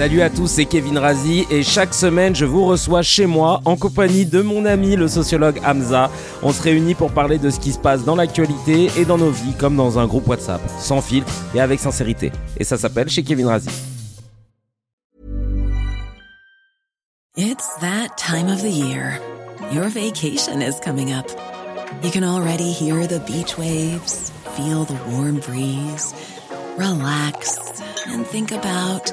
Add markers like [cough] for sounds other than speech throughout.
Salut à tous, c'est Kevin Razi et chaque semaine je vous reçois chez moi en compagnie de mon ami le sociologue Hamza. On se réunit pour parler de ce qui se passe dans l'actualité et dans nos vies comme dans un groupe WhatsApp, sans filtre et avec sincérité. Et ça s'appelle chez Kevin Razi. It's that time of the year. Your vacation is coming up. You can already hear the beach waves, feel the warm breeze, relax and think about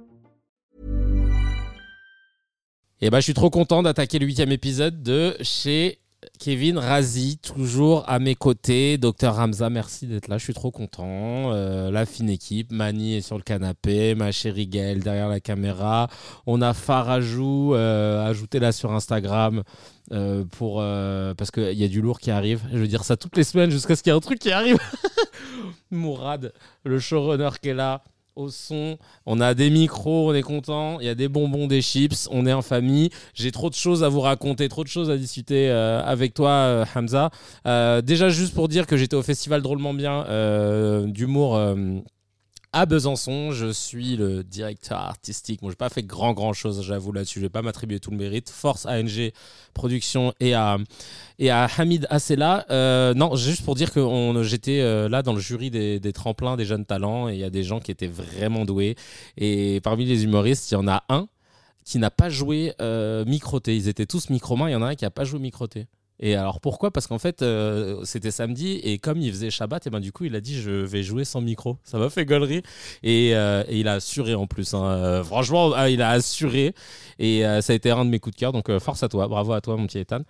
Et bah je suis trop content d'attaquer le huitième épisode de chez Kevin Razi, toujours à mes côtés. Docteur Hamza, merci d'être là. Je suis trop content. Euh, la fine équipe. Mani est sur le canapé. Ma chérie Gaëlle derrière la caméra. On a Farajou, euh, ajouté là sur Instagram. euh, pour, parce qu'il y a du lourd qui arrive. Je veux dire ça toutes les semaines jusqu'à ce qu'il y ait un truc qui arrive. [laughs] Mourad, le showrunner qui est là au son. On a des micros, on est content. Il y a des bonbons, des chips. On est en famille. J'ai trop de choses à vous raconter, trop de choses à discuter euh, avec toi, euh, Hamza. Euh, déjà, juste pour dire que j'étais au festival drôlement bien d'humour. À Besançon, je suis le directeur artistique. Bon, j'ai pas fait grand grand chose, j'avoue là-dessus. Je vais pas m'attribuer tout le mérite. Force ANG Production et à et à Hamid Assela. Euh, non, juste pour dire que j'étais euh, là dans le jury des, des tremplins des jeunes talents et il y a des gens qui étaient vraiment doués. Et parmi les humoristes, il y en a un qui n'a pas joué euh, microté. Ils étaient tous micro-mains. Il y en a un qui a pas joué microté. Et alors pourquoi? Parce qu'en fait, euh, c'était samedi et comme il faisait Shabbat, et ben du coup, il a dit je vais jouer sans micro. Ça m'a fait gaulerie. Et, euh, il a assuré en plus. hein. Euh, franchement, ah, il a assuré. Et ça a été un de mes coups de cœur. Donc force à toi. Bravo à toi, mon petit Ethan.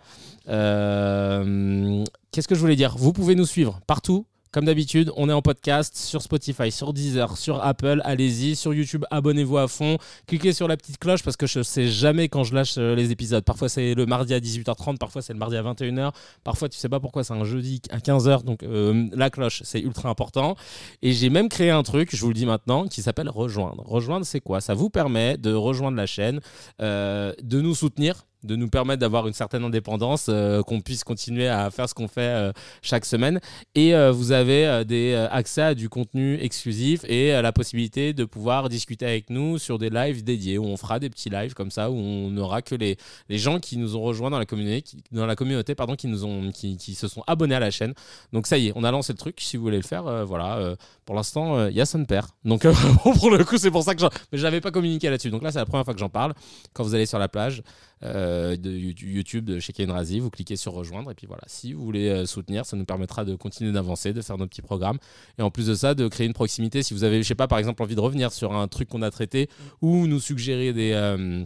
Qu'est-ce que je voulais dire? Vous pouvez nous suivre partout. Comme d'habitude, on est en podcast sur Spotify, sur Deezer, sur Apple. Allez-y, sur YouTube, abonnez-vous à fond. Cliquez sur la petite cloche parce que je sais jamais quand je lâche euh, les épisodes. Parfois c'est le mardi à 18h30, parfois c'est le mardi à 21h, parfois tu sais pas pourquoi c'est un jeudi à 15h. Donc euh, la cloche, c'est ultra important. Et j'ai même créé un truc, je vous le dis maintenant, qui s'appelle Rejoindre. Rejoindre, c'est quoi? Ça vous permet de rejoindre la chaîne, euh, de nous soutenir de nous permettre d'avoir une certaine indépendance, euh, qu'on puisse continuer à faire ce qu'on fait euh, chaque semaine. Et euh, vous avez des accès à du contenu exclusif et la possibilité de pouvoir discuter avec nous sur des lives dédiés où on fera des petits lives comme ça où on n'aura que les, les gens qui nous ont rejoints dans la communauté, qui, dans la communauté pardon, qui nous ont qui, qui se sont abonnés à la chaîne. Donc ça y est, on a lancé le truc. Si vous voulez le faire, voilà. pour l'instant, il y a son père. Donc [laughs] pour le coup, c'est pour ça que mais j'avais pas communiqué là-dessus. Donc là, c'est la première fois que j'en parle. Quand vous allez sur la plage euh, de YouTube de chez Ken Razi, vous cliquez sur rejoindre et puis voilà. Si vous voulez euh, soutenir, ça nous permettra de continuer d'avancer, de faire nos petits programmes et en plus de ça, de créer une proximité. Si vous avez, je sais pas, par exemple, envie de revenir sur un truc qu'on a traité ou nous suggérer des euh,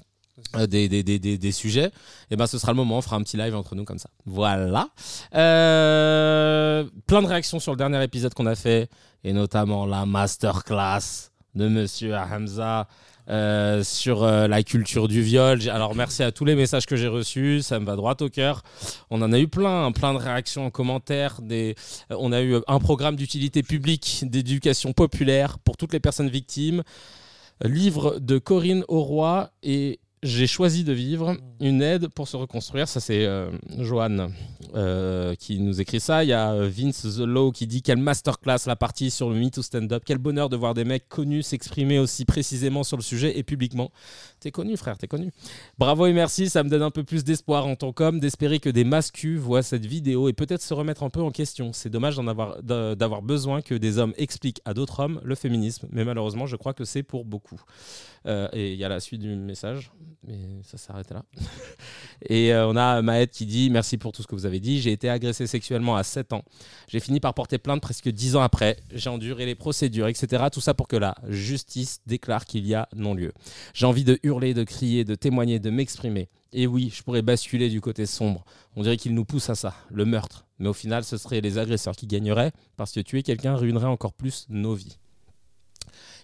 des, des, des, des, sujets, et ben ce sera le moment, on fera un petit live entre nous comme ça. Voilà. Plein de réactions sur le dernier épisode qu'on a fait, et notamment la masterclass de Monsieur Hamza euh, sur euh, la culture du viol. Alors merci à tous les messages que j'ai reçus, ça me va droit au cœur. On en a eu plein, plein de réactions en commentaire. Euh, On a eu un programme d'utilité publique, d'éducation populaire pour toutes les personnes victimes. Livre de Corinne Auroy et j'ai choisi de vivre une aide pour se reconstruire. Ça, c'est euh, Johan euh, qui nous écrit ça. Il y a euh, Vince The Low qui dit Quelle masterclass la partie sur le Me to Stand Up. Quel bonheur de voir des mecs connus s'exprimer aussi précisément sur le sujet et publiquement. T'es connu, frère, t'es connu. Bravo et merci. Ça me donne un peu plus d'espoir en tant qu'homme d'espérer que des mascus voient cette vidéo et peut-être se remettre un peu en question. C'est dommage d'en avoir, d'avoir besoin que des hommes expliquent à d'autres hommes le féminisme. Mais malheureusement, je crois que c'est pour beaucoup. et il y a la suite du message mais ça s'arrête là. [laughs] et euh, on a Maët qui dit Merci pour tout ce que vous avez dit. J'ai été agressé sexuellement à 7 ans. J'ai fini par porter plainte presque 10 ans après. J'ai enduré les procédures, etc. Tout ça pour que la justice déclare qu'il y a non-lieu. J'ai envie de hurler, de crier, de témoigner, de m'exprimer. Et oui, je pourrais basculer du côté sombre. On dirait qu'il nous pousse à ça, le meurtre. Mais au final, ce seraient les agresseurs qui gagneraient parce que tuer quelqu'un ruinerait encore plus nos vies.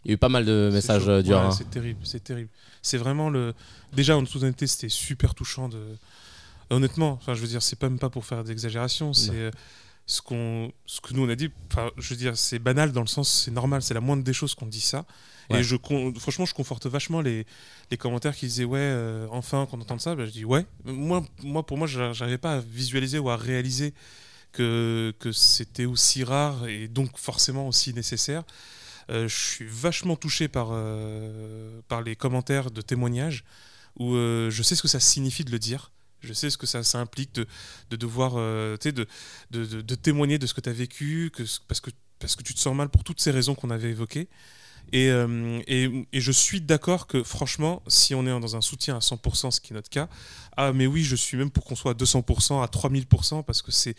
Il y a eu pas mal de messages euh, durs. Hein. C'est terrible, c'est terrible. C'est vraiment le. Déjà, en toute honnêteté, c'était super touchant. De... Honnêtement, enfin, je veux dire, c'est pas même pas pour faire d'exagération. C'est euh, ce qu'on, ce que nous on a dit. Enfin, je veux dire, c'est banal dans le sens, c'est normal, c'est la moindre des choses qu'on dit ça. Et je, franchement, je conforte vachement les, les commentaires qui disaient ouais, euh, enfin qu'on entende ça. Ben, je dis ouais. Moi, moi, pour moi, j'arrivais pas à visualiser ou à réaliser que, que c'était aussi rare et donc forcément aussi nécessaire. Euh, je suis vachement touché par, euh, par les commentaires de témoignages où euh, je sais ce que ça signifie de le dire. Je sais ce que ça, ça implique de, de devoir de, de, de, de, témoigner de ce que tu as vécu, que, parce, que, parce que tu te sens mal pour toutes ces raisons qu'on avait évoquées. Et, et, et, je suis d'accord que franchement, si on est dans un soutien à 100%, ce qui est notre cas, ah mais oui, je suis même pour qu'on soit à 200%, à 3000%, parce que c'est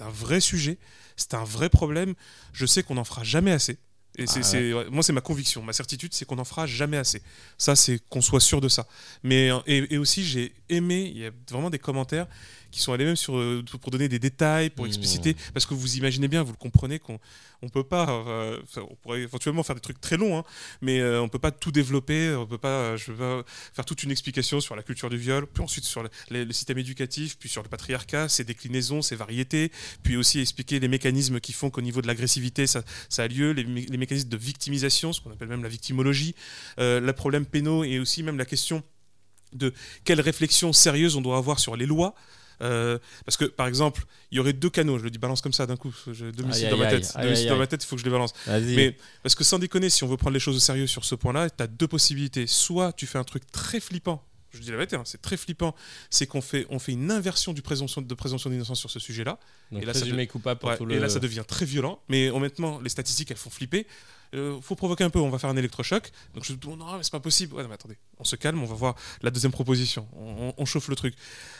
un vrai sujet, c'est un vrai problème. Je sais qu'on n'en fera jamais assez. Et ah c'est, moi, c'est ma conviction. Ma certitude, c'est qu'on n'en fera jamais assez. Ça, c'est qu'on soit sûr de ça. Mais, et, et aussi, j'ai aimé, il y a vraiment des commentaires qui sont allés même sur, euh, pour donner des détails, pour mmh. expliciter. Parce que vous imaginez bien, vous le comprenez, qu'on on peut pas. Euh, on pourrait éventuellement faire des trucs très longs, hein, mais euh, on peut pas tout développer. On peut pas. Je veux faire toute une explication sur la culture du viol, puis ensuite sur le, système éducatif, puis sur le patriarcat, ses déclinaisons, ses variétés, puis aussi expliquer les mécanismes qui font qu'au niveau de l'agressivité, ça, ça, a lieu, les, les, mécanismes de victimisation, ce qu'on appelle même la victimologie, les problèmes pénaux et aussi même la question de quelle réflexion sérieuse on doit avoir sur les lois. Euh, parce que, par exemple, il y aurait deux canaux, je le dis balance comme ça d'un coup, j'ai deux missiles dans ma tête, dans ma tête, il faut que je les balance. Mais parce que sans déconner, si on veut prendre les choses au sérieux sur ce point-là, tu as deux possibilités. Soit tu fais un truc très flippant, je dis la vérité, hein, c'est très flippant, c'est qu'on fait, on fait une inversion du présomption, de présomption d'innocence sur ce sujet-là. et là, ça, coupable pour et là, ça devient très violent. Mais honnêtement, les statistiques, elles font flipper. Euh, faut provoquer un peu, on va faire un électrochoc. Donc je dis, non, mais c'est pas possible. Ouais, mais attendez, on se calme, on va voir la deuxième proposition. On, chauffe le truc.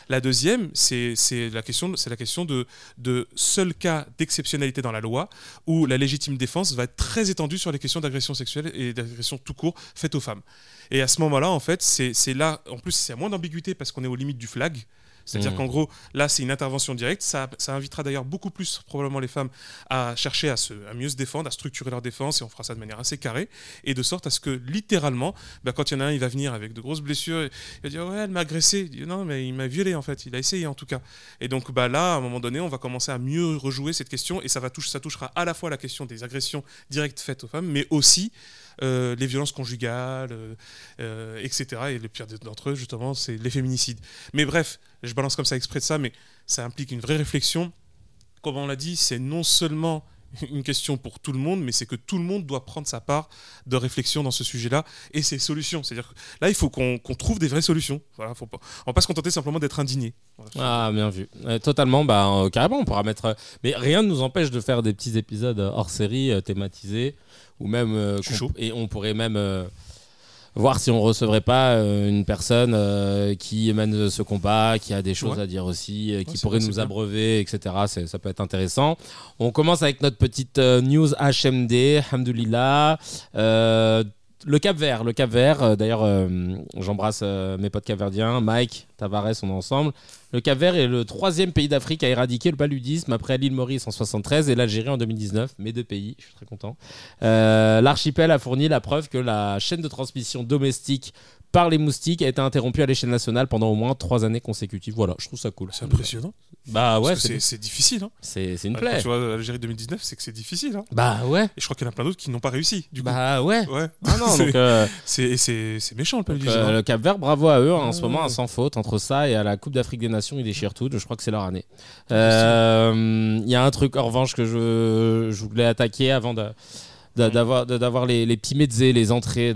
La deuxième, c'est la question, la question de, de seul cas d'exceptionnalité dans la loi où la légitime défense va être très étendue sur les questions d'agression sexuelle et d'agression tout court faites aux femmes. Et à ce moment-là, en fait, c'est là, en plus, c'est à moins d'ambiguïté parce qu'on est aux limites du flag. C'est-à-dire mmh. qu'en gros, là, c'est une intervention directe. Ça, ça invitera d'ailleurs beaucoup plus probablement les femmes à chercher à, se, à, mieux se défendre, à structurer leur défense, et on fera ça de manière assez carrée, et de sorte à ce que littéralement, bah, quand il y en a un, il va venir avec de grosses blessures, il va dire ouais, elle m'a agressé. non, mais il m'a violé en fait. Il a essayé en tout cas. Et donc bah là, à un moment donné, on va commencer à mieux rejouer cette question, et ça va toucher, ça touchera à la fois la question des agressions directes faites aux femmes, mais aussi euh, les violences conjugales, euh, euh, etc. Et le pire d'entre eux, justement, c'est les féminicides. Mais bref, je balance comme ça exprès de ça, mais ça implique une vraie réflexion. Comme on l'a dit, c'est non seulement [laughs] une question pour tout le monde, mais c'est que tout le monde doit prendre sa part de réflexion dans ce sujet-là et ses solutions. C'est-à-dire là, il faut qu'on trouve des vraies solutions. Voilà, faut pas, on va pas se contenter simplement d'être indigné. ah, bien vu. totalement, bah, carrément, on pourra mettre. mais rien ne nous empêche de faire des petits épisodes hors série thématisés ou même euh, et on pourrait même euh, voir si on recevrait pas euh, une personne qui mène ce combat, qui a des choses à dire aussi, qui pourrait nous abreuver, etc. Ça peut être intéressant. On commence avec notre petite news HMD, Alhamdoulilah. Le Cap Vert, le Cap Vert, d'ailleurs j'embrasse mes potes capverdiens, Mike, Tavares, on est ensemble. Le Cap Vert est le troisième pays d'Afrique à éradiquer le paludisme après l'île Maurice en 73 et l'Algérie en 2019. Mes deux pays, je suis très content. Euh, l'archipel a fourni la preuve que la chaîne de transmission domestique par les moustiques a été interrompu à l'échelle nationale pendant au moins trois années consécutives. Voilà, je trouve ça cool. C'est impressionnant. Bah ouais, c'est difficile. Hein. c'est une Quand plaie. tu vois l'Algérie 2019, c'est que c'est difficile. Hein. Bah ouais. Et je crois qu'il y en a plein d'autres qui n'ont pas réussi. Du coup. Bah ouais. Ouais. Ah non, [laughs] C'est- donc euh, c'est et c'est c'est méchant le paludisme. euh, hein. le Cap Vert, bravo à eux hein, en ce moment, sans faute. Entre ça et à la Coupe d'Afrique des Nations, ils déchirent tout. Je crois que c'est leur année. Euh, Il y a un truc en revanche que je, je voulais attaquer avant de- d'avoir de- d'avoir les, les petits mezzés, les entrées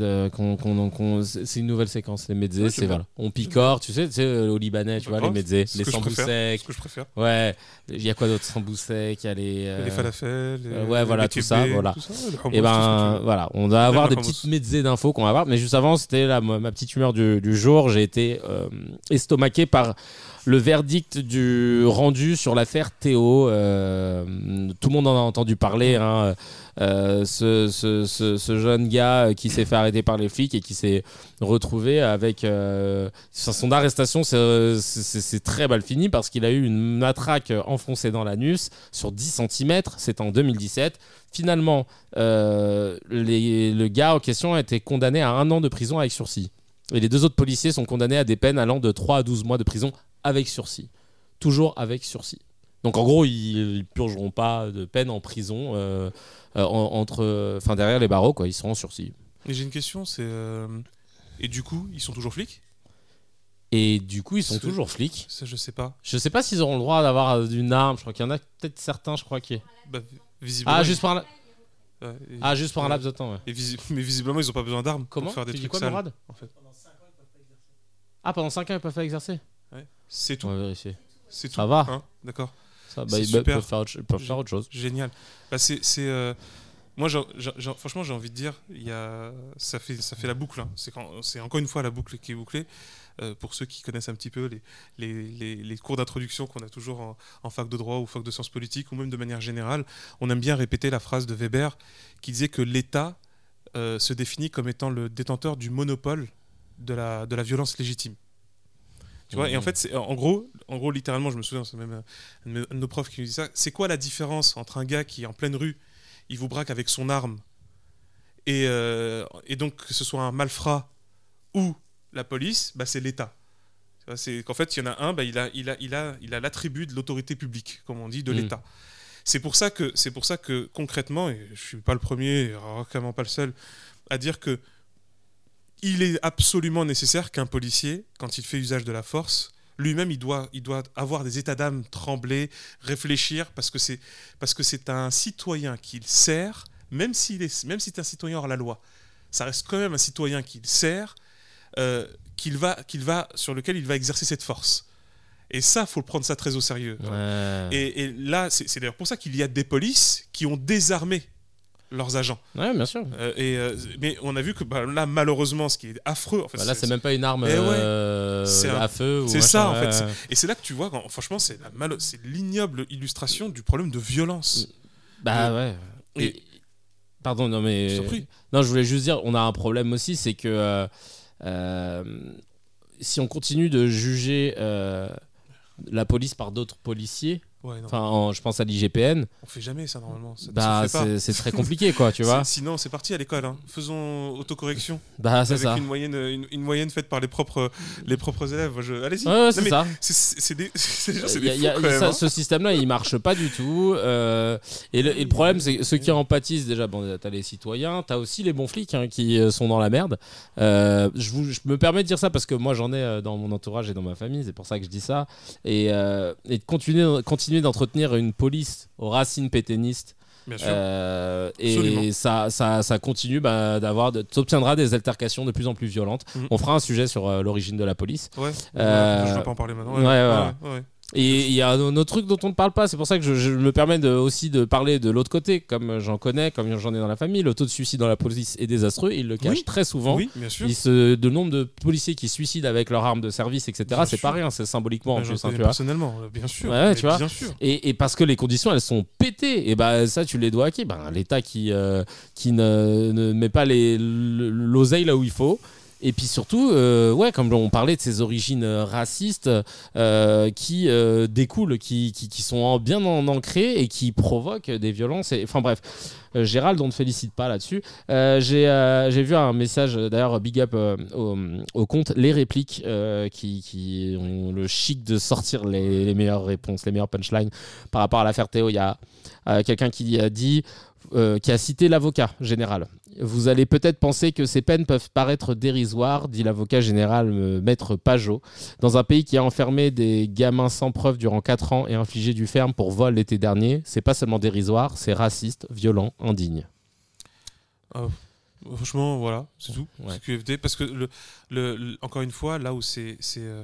c'est une nouvelle séquence les mezzés Ouais, c'est voilà on picore tu sais tu sais au libanais tu vois les mezzés les sambousecs Ce que je préfère. ouais il y a quoi d'autre sambousecs il y a les euh, Les falafels. euh, ouais, voilà, tout ça, voilà. tout ça, le hummus, et ben voilà, on doit avoir des petites mezzés d'infos qu'on va avoir. Mais juste avant, c'était ma ma petite humeur du, du jour. J'ai été euh, estomaqué par le verdict du rendu sur l'affaire Théo. Euh, tout le monde en a entendu parler. hein. Euh, ce, jeune gars qui s'est fait arrêter par les flics et qui s'est retrouvé avec euh, son arrestation. c'est- très mal fini parce qu'il a eu une matraque enfoncée dans l'anus sur 10 cm. C'était en 2017. Finalement, le gars en question a été condamné à un an de prison avec sursis. Et les deux autres policiers sont condamnés à des peines allant de 3 à 12 mois de prison avec sursis. Toujours avec sursis. Donc en gros, ils, ils purgeront pas de peine en prison euh, euh, en- entre, enfin derrière les barreaux, quoi. Ils seront en sursis. Et j'ai une question, c'est euh, et du coup, ils sont toujours flics? Et du coup, ils sont Parce que- toujours flics. Ça, je sais pas. Je sais pas s'ils auront le droit d'avoir euh, une arme. Je crois qu'il y en a peut-être certains, je crois qui. Bah, visiblement. Ah, juste pour un, ouais, et- ah, juste pour un laps de temps. ouais. Et visi- mais visiblement, ils ont pas besoin d'armes Comment pour faire des Tu dis trucs quoi, sales. Mourad? En fait, Ah, pendant 5 ans, ils peuvent pas exercer? C'est tout. On va vérifier. C'est tout. Ça va. Hein D'accord. Ça, bah, ils peuvent faire, peuvent faire autre chose. Génial. Bah, c'est, euh, moi, franchement, j'ai envie de dire, il y a, ça fait, ça fait la boucle. hein. C'est, quand, c'est encore une fois la boucle qui est bouclée. Euh, pour ceux qui connaissent un petit peu les, les, les- les cours d'introduction qu'on a toujours en, en fac de droit ou fac de sciences politiques ou même de manière générale, on aime bien répéter la phrase de Weber qui disait que l'État euh, se définit comme étant le détenteur du monopole de la, de la violence légitime. Tu vois, et en Mhm. fait, c'est, en gros, en gros, littéralement, je me souviens, c'est même un de nos profs qui nous dit ça. C'est quoi la différence entre un gars qui est en pleine rue, il vous braque avec son arme, et, euh, et donc que ce soit un malfrat ou la police, bah, c'est l'État. C'est qu'en fait, il y en a un, bah, il a, il a, il a, il a l'attribut de l'autorité publique, comme on dit, de Mhm. l'État. C'est pour ça que, c'est pour ça que concrètement, et je suis pas le premier, et vraiment pas le seul, à dire que il est absolument nécessaire qu'un policier, quand il fait usage de la force, lui-même, il doit, il doit avoir des états d'âme, trembler, réfléchir, parce que c'est, parce que c'est un citoyen qu'il sert, même s'il est, même si c'est un citoyen hors la loi, ça reste quand même un citoyen qu'il sert, euh, qu'il va, qu'il va, sur lequel il va exercer cette force. Et ça, faut le prendre ça très au sérieux. Ouais. Et, et là, c'est c'est d'ailleurs pour ça qu'il y a des polices qui ont désarmé leurs agents. Ouais, bien sûr. Euh, et, euh, mais on a vu que bah, là, malheureusement, ce qui est affreux, en fait, Bah là, c'est même pas une arme Eh ouais. euh, un- à feu. c'est ça en fait. Et c'est là que tu vois, quand- franchement, c'est l'ignoble illustration du problème de violence. Bah ouais. Et- Et- Pardon, non mais. Non, je voulais juste dire, on a un problème aussi, c'est que si on continue de juger la police par d'autres policiers, Ouais, enfin, en- je pense à l'IGPN, on fait jamais ça normalement. Ça, bah c'est très compliqué, quoi, tu vois. Sinon, c'est parti à l'école. hein. Faisons autocorrection Bah c'est avec ça. une moyenne, une, une moyenne faite par les propres, les propres élèves. Je... Allez-y. Ouais, ouais, Non, c'est ça. C'est des, y a- y a- même, hein. ce système-là, il marche pas du tout. euh, et, le, et le problème, c'est que ceux qui en pâtissent, déjà, bon, t'as les citoyens, t'as aussi les bons flics hein, qui euh, sont dans la merde. Euh, je, vous, je me permets de dire ça parce que moi, j'en ai dans mon entourage et dans ma famille, c'est pour ça que je dis ça. Et, euh, et de continuer, continuer d'entretenir une police aux racines pétainistes. Bien sûr. Euh, et ça, ça, ça continue bah, d'avoir, de- t'obtiendras des altercations de plus en plus violentes. Mhm. On fera un sujet sur euh, l'origine de la police. Ouais. euh, Je ne vais pas en parler maintenant. ouais, ouais. Et il y a un autre truc dont on ne parle pas, c'est pour ça que je, je me permets de, aussi de parler de l'autre côté, comme j'en connais, comme j'en ai dans la famille. Le taux de suicide dans la police est désastreux, il le cache Oui. très souvent. Oui, bien sûr. Il se, de nombre de policiers qui se suicident avec leur arme de service, etc., c'est pas rien, c'est symboliquement en Bah, j'en plus. hein, tu personnellement, euh, bien sûr. Ouais, ouais, mais tu vois. Bien sûr. Et, et parce que les conditions elles sont pétées, et bah ça tu les dois à qui? Ben, L'État qui, euh, qui ne, ne met pas l'oseille là où il faut. Et puis surtout, euh, ouais, comme on parlait de ses origines euh, racistes euh, qui euh, découlent, qui, qui, sont en- bien en- ancrées et qui provoquent des violences. Enfin bref, Gérald, on ne te félicite pas là-dessus. J'ai vu un message, d'ailleurs, big up au, compte Les Répliques, qui, qui ont le chic de sortir les, les meilleures réponses, les meilleures punchlines par rapport à l'affaire Théo. Il y a quelqu'un qui a dit, qui a cité l'avocat général. Vous allez peut-être penser que ces peines peuvent paraître dérisoires, dit l'avocat général euh, Maître Pajot. Dans un pays qui a enfermé des gamins sans preuve durant 4 ans et infligé du ferme pour vol l'été dernier, c'est pas seulement dérisoire, c'est raciste, violent, indigne. Franchement, voilà, c'est tout. Ouais. C'est QFD. Parce que, le, le- le- encore une fois, là où c'est. euh,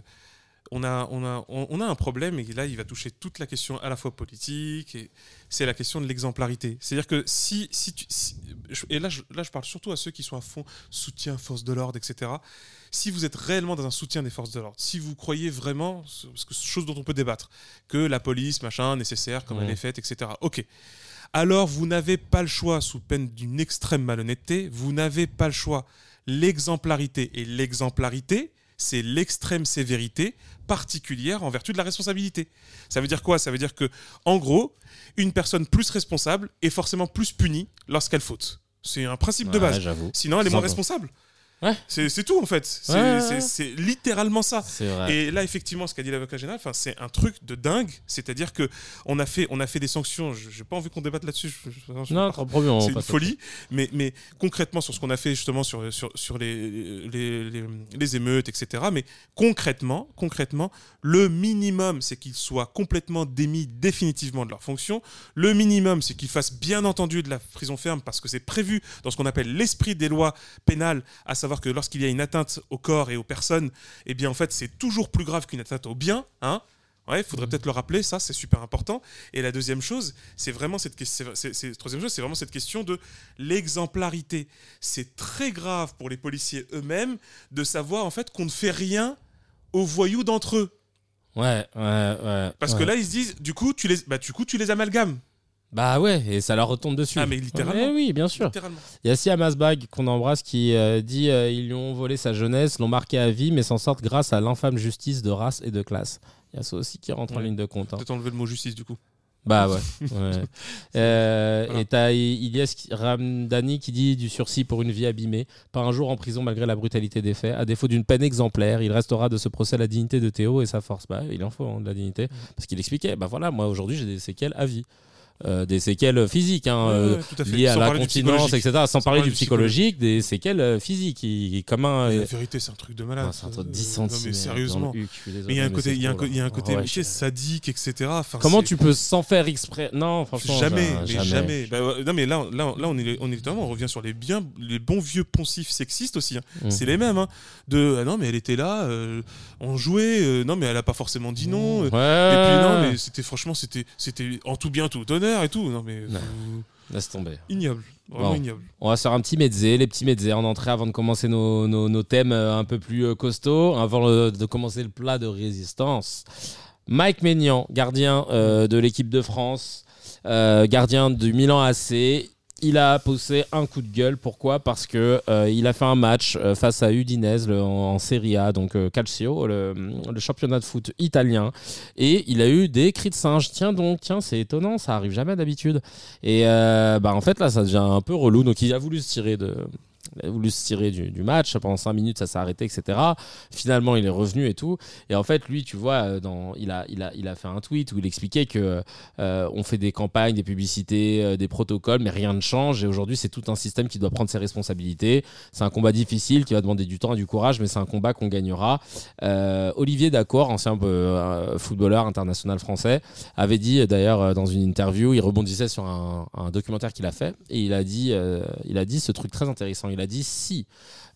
on, a, on, a, on, on a un problème et là, il va toucher toute la question à la fois politique et c'est la question de l'exemplarité. C'est-à-dire que si. si, tu, si- je- et là je, là, je parle surtout à ceux qui sont à fond soutien, force de l'ordre, etc. Si vous êtes réellement dans un soutien des forces de l'ordre, si vous croyez vraiment, parce que chose dont on peut débattre, que la police, machin, nécessaire, comme Ouais. elle est faite, etc. Ok alors vous n'avez pas le choix, sous peine d'une extrême malhonnêteté, vous n'avez pas le choix. L'exemplarité. Et l'exemplarité, c'est l'extrême sévérité particulière en vertu de la responsabilité. Ça veut dire quoi? Ça veut dire que, en gros, une personne plus responsable est forcément plus punie lorsqu'elle faute. C'est un principe de base. Sinon, elle est moins responsable. Ouais. C'est tout, en fait. C'est Ouais, littéralement ça. Et là, effectivement, ce qu'a dit l'avocat général, c'est un truc de dingue. C'est-à-dire que on a fait, on a fait des sanctions. Je n'ai pas envie qu'on débatte là-dessus. Non, c'est une folie. Mais, mais concrètement, sur ce qu'on a fait justement sur, sur, sur les, les, les, les émeutes, etc. Mais concrètement, concrètement, le minimum, c'est qu'ils soient complètement démis définitivement de leur fonction. Le minimum, c'est qu'ils fassent bien entendu de la prison ferme parce que c'est prévu dans ce qu'on appelle l'esprit des lois pénales, à savoir que lorsqu'il y a une atteinte au corps et aux personnes, eh bien en fait, c'est toujours plus grave qu'une atteinte au bien. Hein Ouais, il faudrait peut-être le rappeler, ça c'est super important. Et la deuxième chose, c'est vraiment cette question. Troisième chose, c'est vraiment cette question de l'exemplarité. C'est très grave pour les policiers eux-mêmes de savoir en fait qu'on ne fait rien aux voyous d'entre eux. Ouais, ouais, ouais. Parce ouais. que là, ils se disent, du coup, tu les, bah, du coup, tu les amalgames. Bah ouais, et ça leur retombe dessus. Ah, mais littéralement. Ouais, oui, bien sûr. Il y a Siam Asbag qu'on embrasse qui euh, dit euh, ils lui ont volé sa jeunesse, l'ont marqué à vie, mais s'en sortent grâce à l'infâme justice de race et de classe. Il y a ça aussi qui rentre en ligne de compte. hein. Peut-être enlever le mot justice, du coup. Bah ouais. ouais. [laughs] Euh, Voilà. Et t'as Ilyes Ramdani qui dit du sursis pour une vie abîmée, pas un jour en prison malgré la brutalité des faits. À défaut d'une peine exemplaire, il restera de ce procès la dignité de Théo et sa force. Bah il en faut hein, de la dignité. Parce qu'il expliquait, bah voilà, moi aujourd'hui j'ai des séquelles à vie. Euh, des séquelles physiques, hein, Ouais, euh, ouais, tout à liées à Sans la parler du continence, psychologique. etc. Sans, parler du psychologique. psychologique, des séquelles euh, physiques, qui, comme un. La vérité, c'est un truc de malade. Ouais, c'est entre Euh, 10 non, mais sérieusement. huc, désolé, Mais il y a un côté, il y a un, il y a un côté Ouais, je- sadique, etc. Enfin, Comment tu peux sans faire exprès? Non, franchement. Jamais, mais jamais. Bah, ouais, non, mais là, là, là, on est, on est littéralement, on revient sur les bien, les bons vieux poncifs sexistes aussi. hein. Mm. C'est les mêmes. Hein. De, ah non, mais elle était là, euh, on jouait. euh, non, mais elle a pas forcément dit non. euh, Ouais. Et puis non, mais c'était franchement, c'était, c'était en tout bien, tout honneur et tout. Non, mais Non. vous- Laisse tomber. ignoble, vraiment Bon. ignoble. On va faire un petit mezzé, les petits mezzés en entrée avant de commencer nos, nos- nos thèmes euh, un peu plus euh, costauds, avant le- de commencer le plat de résistance. Mike Maignan, gardien euh, de l'équipe de France, euh, gardien du Milan AC. Il a poussé un coup de gueule. Pourquoi? Parce que euh, il a fait un match euh, face à Udinese en, Serie A, donc euh, Calcio, le, championnat de foot italien, et il a eu des cris de singe. Tiens donc, tiens, c'est étonnant, ça arrive jamais d'habitude. Et bah en fait là, ça devient un peu relou. Donc il a voulu se tirer de, il a voulu se tirer du, match pendant 5 minutes, ça s'est arrêté, etc. Finalement, il est revenu et tout. Et en fait, lui, tu vois, euh, il, a, il, a, il a fait un tweet où il expliquait que euh, on fait des campagnes, des publicités, euh, des protocoles, mais rien ne change. Et aujourd'hui, c'est tout un système qui doit prendre ses responsabilités. C'est un combat difficile qui va demander du temps et du courage, mais c'est un combat qu'on gagnera. Olivier D'accord, ancien footballeur international français, avait dit d'ailleurs dans une interview, il rebondissait sur un, documentaire qu'il a fait et il a dit, il a dit ce truc très intéressant. A dit si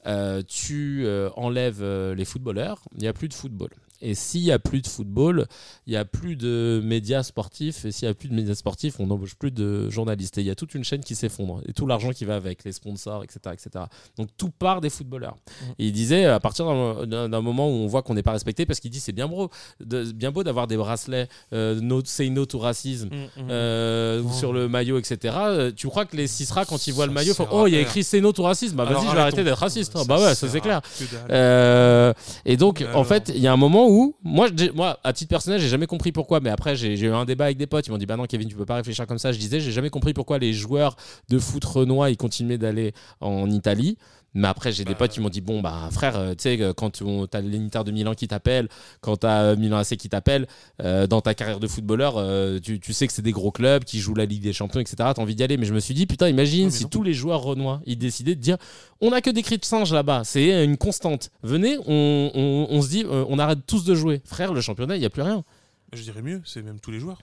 euh, tu euh, enlèves euh, les footballeurs, il n'y a plus de football. Et s'il y a plus de football, il y a plus de médias sportifs. Et s'il y a plus de médias sportifs, on n'embauche plus de journalistes. Et il y a toute une chaîne qui s'effondre. Et tout l'argent qui va avec, les sponsors, etc. etc. Donc tout part des footballeurs. Et il disait, à partir d'un- moment où on voit qu'on n'est pas respecté, parce qu'il dit c'est bien beau, de- bien beau d'avoir des bracelets euh, no, Say no to racisme Mm, mm. euh, Oh. sur le maillot, etc. Euh, Tu crois que les Cisra, quand ils voient le maillot, font Oh, il y a écrit C'est no to racisme. Bah vas-y, je vais arrêter d'être raciste. Ah, Ça bah ouais, ça c'est clair. Euh, et donc, en fait, il y a un moment où, moi, à titre personnel, j'ai jamais compris pourquoi, mais après, j'ai j'ai eu un débat avec des potes. Ils m'ont dit, bah non, Kevin, tu peux pas réfléchir comme ça. Je disais, j'ai jamais compris pourquoi les joueurs de foot renois, ils continuaient d'aller en Italie. Mais après, j'ai des Bah, potes qui m'ont dit, bon, bah frère, euh, tu sais, euh, quand tu as l'Inter de Milan qui t'appelle, quand tu as Milan AC qui t'appelle, euh, dans ta carrière de footballeur, euh, tu, tu sais que c'est des gros clubs qui jouent la Ligue des Champions, etc. Tu as envie d'y aller. Mais je me suis dit, putain, imagine si non. tous les joueurs renois, ils décidaient de dire, on a que des cris de singe là-bas, c'est une constante. Venez, on, on- on se dit, euh, on arrête tous de jouer. Frère, le championnat, il n'y a plus rien. Je dirais mieux, c'est même tous les joueurs.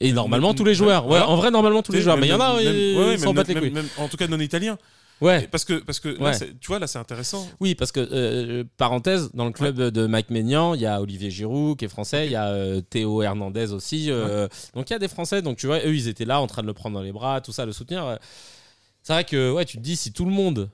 Et normalement, tous les joueurs. Ouais, en vrai, normalement, tous les joueurs. Mais il y en a, ils s'en battent les couilles. En tout cas, non italiens. Ouais. Parce que, parce que là, Ouais. c'est- tu vois, là, c'est intéressant. Oui, parce que, euh, parenthèse, dans le club de Mike Maignan, il y a Olivier Giroud qui est français, il y a euh, Théo Hernandez aussi. euh, Donc il y a des Français, donc tu vois, eux, ils étaient là en train de le prendre dans les bras, tout ça, le soutenir. C'est vrai que, ouais, tu te dis, si tout le monde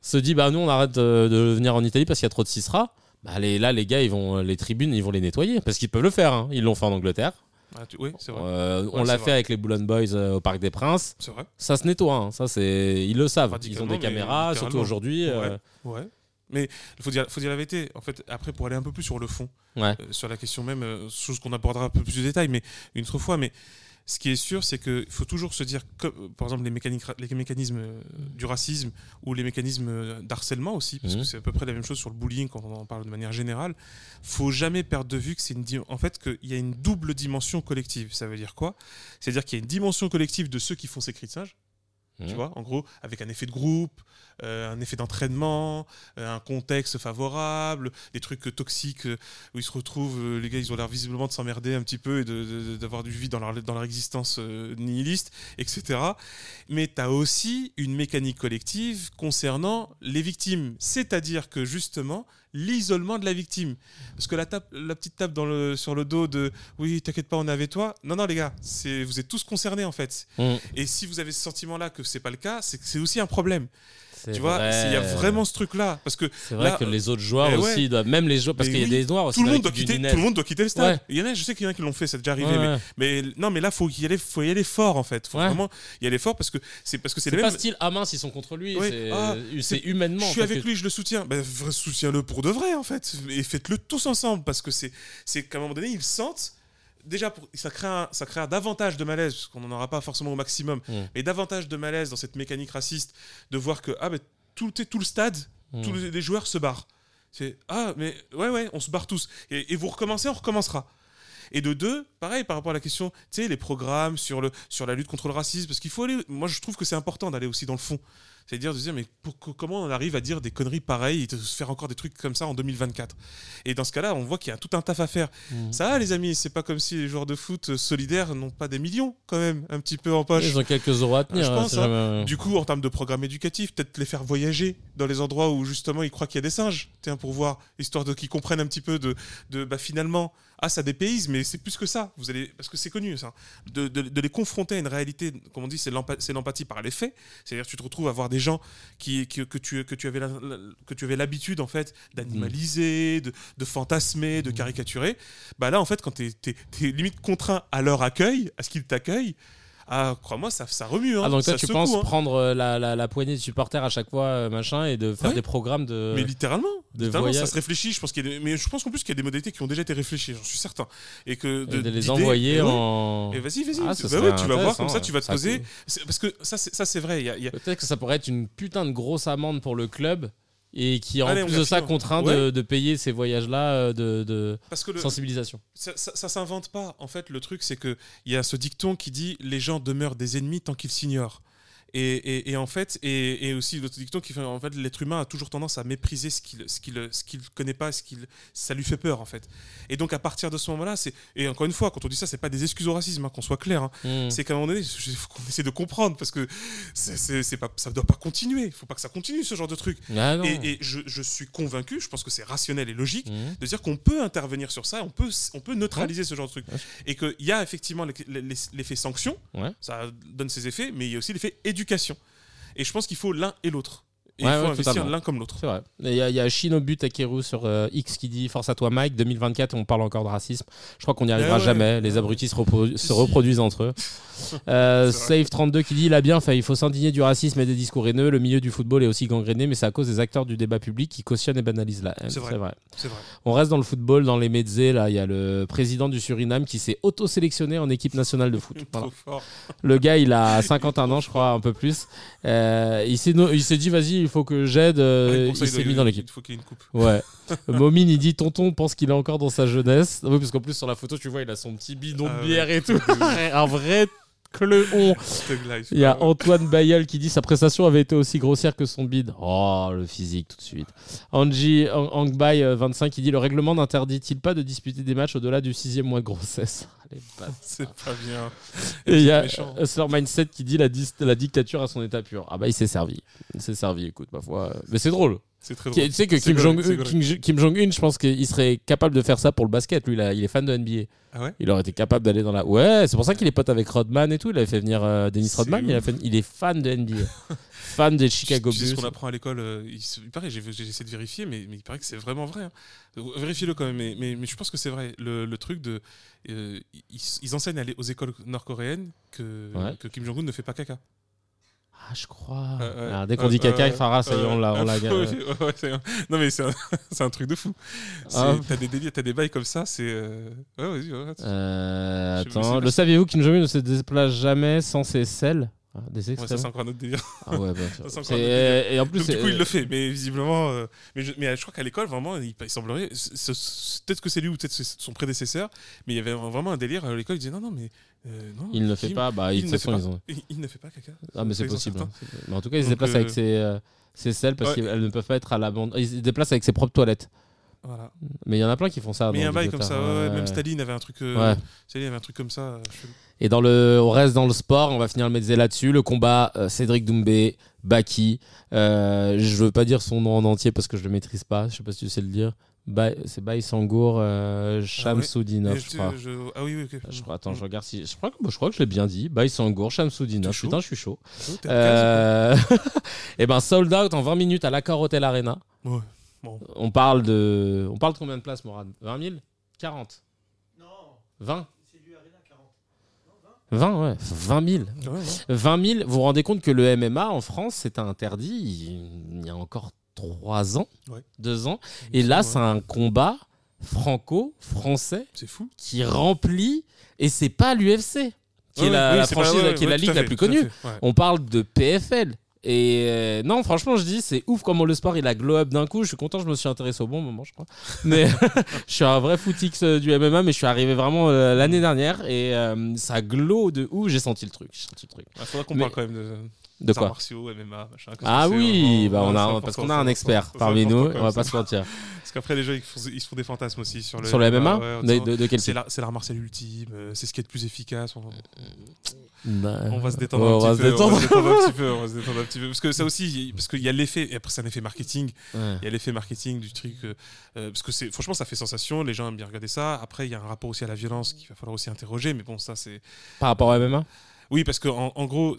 se dit, bah nous, on arrête de venir en Italie parce qu'il y a trop de Cisra, bah les, là, les gars, ils vont, les tribunes, ils vont les nettoyer parce qu'ils peuvent le faire. hein. Ils l'ont fait en Angleterre. Ah, tu- Oui, c'est vrai. Euh, on Ouais, l'a fait vrai. avec les Boulogne Boys euh, au Parc des Princes. C'est vrai. Ça se nettoie, hein. ça c'est ils le savent. Ils ont des caméras, surtout aujourd'hui. euh, Ouais. Mais il faut dire, faut dire la vérité. En fait, après, pour aller un peu plus sur le fond, Ouais. euh, sur la question même, chose qu'on abordera un peu plus de détails, mais une autre fois. Mais ce qui est sûr, c'est qu'il faut toujours se dire, que, par exemple, les, mécaniques, les mécanismes euh, du racisme ou les mécanismes euh, d'harcèlement aussi, parce Mhm. que c'est à peu près la même chose sur le bullying quand on en parle de manière générale. Faut jamais perdre de vue que c'est une, di- en fait, qu'il y a une double dimension collective. Ça veut dire quoi? C'est-à-dire qu'il y a une dimension collective de ceux qui font ces cris tu Mhm. vois, en gros, avec un effet de groupe, euh, un effet d'entraînement, euh, un contexte favorable, des trucs toxiques euh, où ils se retrouvent, les gars, ils ont l'air visiblement de s'emmerder un petit peu et d'avoir du vide dans leur, dans leur existence nihiliste, etc. Mais tu as aussi une mécanique collective concernant les victimes, c'est-à-dire que justement, l'isolement de la victime. Parce que la, tape, la petite tape dans le, sur le dos de oui, t'inquiète pas, on est avec toi. Non, non, les gars, vous êtes tous concernés en fait. Mhm. Et si vous avez ce sentiment-là que c'est pas le cas, c'est aussi un problème. Tu vois, il y a vraiment ce truc-là. Parce que C'est vrai là, que les autres joueurs eh aussi ouais. doivent, même les joueurs, parce qu'il y a des noirs aussi. tout le, monde doit quitter, tout le monde doit quitter le stade. Ouais. Il y en a, je sais qu'il y en a qui l'ont fait, c'est déjà arrivé. Ouais, mais, non, mais là, faut y aller, faut y aller fort en fait. Faut vraiment y aller fort parce que c'est parce que c'est les pas mêmes. style ah mince ils sont contre lui, c'est Ah, c'est c'est- humainement. Je suis avec que- lui, je le soutiens. Ben, soutiens-le pour de vrai en fait, et faites-le tous ensemble parce que c'est c'est qu'à un moment donné ils sentent. Déjà, pour, ça, crée un- ça crée davantage de malaise, parce qu'on n'en aura pas forcément au maximum, Mm. mais davantage de malaise dans cette mécanique raciste de voir que ah, ben, tout, tout le stade, Mm. tous les, les joueurs se barrent. C'est ah, mais ouais, ouais, on se barre tous. Et, et vous recommencez, on recommencera. Et de deux, pareil par rapport à la question, tu sais, les programmes sur, le, sur la lutte contre le racisme, parce qu'il faut aller. Moi, je trouve que c'est important d'aller aussi dans le fond. C'est-à-dire de se dire, mais pour- co- comment on arrive à dire des conneries pareilles et de se faire encore des trucs comme ça en 2024 Et dans ce cas-là, on voit qu'il y a tout un taf à faire. Mhm. Ça va, les amis, c'est pas comme si les joueurs de foot euh, solidaires n'ont pas des millions, quand même, un petit peu en poche. Ils ont quelques euros à tenir. Je hein, pense, hein. jamais- Du coup, en termes de programme éducatif, peut-être les faire voyager dans les endroits où justement ils croient qu'il y a des singes, tiens, pour voir, histoire de qu'ils comprennent un petit peu de, de bah, finalement, ah, ça dépayse, mais c'est plus que ça. Vous allez, parce que c'est connu, ça. De, de- de les confronter à une réalité, comme on dit, c'est l'empathie par les faits. C'est-à-dire, tu te retrouves à voir des gens qui, qui- que, tu, que tu avais la- la- que tu avais l'habitude, en fait, d'animaliser, de, de fantasmer, de caricaturer. Bah là, en fait, quand tu es, limite contraint à leur accueil, à ce qu'ils t'accueillent, ah, crois-moi, ça, ça remue. Hein, Ah donc toi ça tu secoue, penses hein. prendre euh, la, la, la poignée de supporters à chaque fois euh, machin et de faire Ouais. des programmes de. Mais littéralement, de littéralement, ça se réfléchit. Je pense qu'il y a des- mais je pense qu'en plus qu'il y a des modalités qui ont déjà été réfléchies, j'en suis certain, et que et de les envoyer et ouais. en. Et vas-y, vas-y. Ah, Bah ouais, tu vas voir comme ça, tu vas te poser. Parce que ça, c'est vrai. il Y a, il y a- Peut-être que ça pourrait être une putain de grosse amende pour le club et qui en Allez, plus de ça affirme. contraint de, Ouais. de payer ces voyages-là euh, de, de Parce que le, sensibilisation. ça, ça, ça s'invente pas. En fait, le truc, c'est que il y a ce dicton qui dit les gens demeurent des ennemis tant qu'ils s'ignorent. Et, et, et en fait, et, et aussi l'autre dicton qui fait en fait l'être humain a toujours tendance à mépriser ce qu'il ce qu'il ce qu'il connaît pas, ce qu'il ça lui fait peur en fait. Et donc à partir de ce moment-là, c'est et encore une fois, quand on dit ça, c'est pas des excuses au racisme, hein, qu'on soit clair. hein. Mm. C'est qu'à un moment donné, il faut qu'on essaie de comprendre parce que c'est- pas ça doit pas continuer. Il faut pas que ça continue ce genre de truc. Ah. Et, je, je suis convaincu, je pense que c'est rationnel et logique Mhm. de dire qu'on peut intervenir sur ça, on peut, on peut neutraliser ce genre de truc. Ouais. Et qu'il y a effectivement l'e- l'e- l'effet sanction, Ouais. ça donne ses effets, mais il y a aussi l'effet éducation. Et je pense qu'il faut l'un et l'autre. Et Ouais, il faut ouais, investir l'un comme l'autre. C'est vrai. Et Il y a, il y a Shinobu Takeru sur euh, X qui dit Force à toi, Mike. 2024, on parle encore de racisme. Je crois qu'on n'y arrivera Ouais, ouais. jamais. Les abrutis se, reproduisent entre eux. [laughs] Euh, C'est vrai. Save32 qui dit Il a bien fait. Il faut s'indigner du racisme et des discours haineux. Le milieu du football est aussi gangréné, mais c'est à cause des acteurs du débat public qui cautionnent et banalisent la haine. C'est vrai. On reste dans le football, dans les mezzés. Là, il y a le président du Suriname qui s'est auto-sélectionné en équipe nationale de foot. [laughs] Voilà. Le gars, il a 51 ans, je crois, un peu plus. Euh, il s'est no- il s'est dit, vas-y, il faut que j'aide. euh, Ouais, ça, il s'est mis dans l'équipe. Il faut qu'il y ait une coupe. Ouais. [laughs] Momine, il dit, tonton pense qu'il est encore dans sa jeunesse. Oui, parce qu'en plus, sur la photo, tu vois, il a son petit bidon Ah de bière et tout. [laughs] un vrai cléon. Life. [laughs] Il y a. Antoine Bayeul qui dit sa prestation avait été aussi grossière que son bide. Oh, le physique tout de suite. Angie Ang- Angbay, euh, 25 qui dit le règlement n'interdit-il pas de disputer des matchs au-delà du sixième mois de grossesse? [laughs] [laughs] C'est pas bien. Et il y a méchant. Hustler Mindset qui dit la, la dictature à son état pur. Ah bah il s'est servi. Il s'est servi, écoute, ma foi. Mais c'est drôle. C'est très Qui- drôle. Tu sais que C'est Kim Jong-un, c'est je pense qu'il serait capable de faire ça pour le basket. Lui, là, il est fan de NBA. Ah ouais? Il aurait été capable d'aller dans la. Ouais, c'est pour ça qu'il est pote avec Rodman et tout. Il avait fait venir euh, Dennis C'est Rodman. Il, a ouf. fait- il est fan de NBA. [laughs] fan des Chicago Tu sais ce Bulls. qu'on apprend à l'école euh, il, paraît, j'ai essayé de vérifier, mais, mais il paraît que c'est vraiment vrai. hein. Euh, Vérifiez-le quand même, mais, mais, mais je pense que c'est vrai. Le, le truc de. euh, ils, ils enseignent aux écoles nord-coréennes que, Ouais. que Kim Jong-un ne fait pas caca. Ah, je crois. Euh, Ah, dès qu'on euh, dit caca, euh, Farah, ça y est, on l'a. [laughs] ouais, non, mais [laughs] c'est un, truc de fou. Ah. T'as des délires, t'as des bails comme ça, c'est. euh, Ouais, vas-y, attends, le saviez-vous Kim Jong-un ne se déplace jamais sans ses selles? Ah, Des Ouais, ça, extrêmes c'est encore un autre délire. Ah ouais, [laughs] autre. Et en plus, Donc, du coup, il le fait, mais visiblement. euh, mais, je, mais je crois qu'à l'école, vraiment, il, il semblerait. Peut-être que c'est lui ou peut-être son prédécesseur, mais il y avait vraiment un délire à l'école. Il disait non, non, mais. euh, non, il ne le fait pas. Bah, il façon, pas. ils ont. Il, il ne fait pas caca. Ah, mais c'est possible. hein. Mais en tout cas, ils se euh, avec ses, euh, ses selles parce Ouais. qu'elles ne peuvent pas être à la bande. Ils se déplacent avec ses propres toilettes. Voilà. Mais il y en a plein qui font ça. mais il y a un bail comme ça. ouais. Même Staline avait un truc. euh. Staline avait un truc comme ça. euh. Et dans le, on reste dans le sport, on va finir le mezzé là-dessus. Le combat euh, Cédric Doumbé, Baki. Euh, je veux pas dire son nom en entier parce que je le maîtrise pas. Je sais pas si tu sais le dire. Ba- c'est Baï Sangour Shamsoudinov, Mais je crois. je- Ah oui, oui, ok. Je crois, attends, je regarde si. Je crois que, je crois que je l'ai bien dit. Baï Sangour, Shamsoudinov. Putain, je suis chaud. Oh, [laughs] et ben, sold out en 20 minutes à l'Accor Hotel Arena. Ouais. Bon. On parle de. On parle de combien de places, Morad? 20 000 40 Non 20 20, ouais. 20 000. Ouais, ouais. 20 000, vous vous rendez compte que le MMA en France, c'était interdit il y a encore 3 ans, Ouais. 2 ans. Et là, Ouais. c'est un combat franco-français C'est fou. qui remplit, et c'est pas l'UFC, qui est la, oui, la pas- franchise, ouais, qui est la ligue la plus connue. On parle de PFL. Et euh, non, franchement, je dis, c'est ouf comment le sport il a glow up d'un coup. Je suis content, je me suis intéressé au bon moment, je crois. [laughs] Mais [laughs] je suis un vrai footix euh, du MMA, mais je suis arrivé vraiment euh, l'année dernière et euh, ça glow de ouf. J'ai senti le truc. J'ai senti le truc. Il faudra qu'on Mais- parle quand même de, De quoi martiaux, MMA, machin. Ah oui, vraiment- bah on a, parce qu'on a un expert parmi nous, on va pas se mentir. Parce qu'après, les gens, ils, font- ils se font des fantasmes aussi sur le Sur le MMA ouais, de, disant, de- de quel C'est l'art c'est l'art martial ultime, euh, c'est ce qui est le plus efficace. On, Bah, on va se détendre ouais, un on va petit se peu. détendre. On va se détendre un petit peu. On va se [laughs] détendre un petit peu. Parce que ça aussi, parce qu'il y a l'effet, et après c'est un effet marketing. Ouais. Il y a l'effet marketing du truc. euh, euh, parce que c'est, franchement, ça fait sensation. Les gens aiment bien regarder ça. Après, il y a un rapport aussi à la violence qu'il va falloir aussi interroger. Mais bon, ça c'est. Par rapport au MMA Oui, parce qu'en en, gros,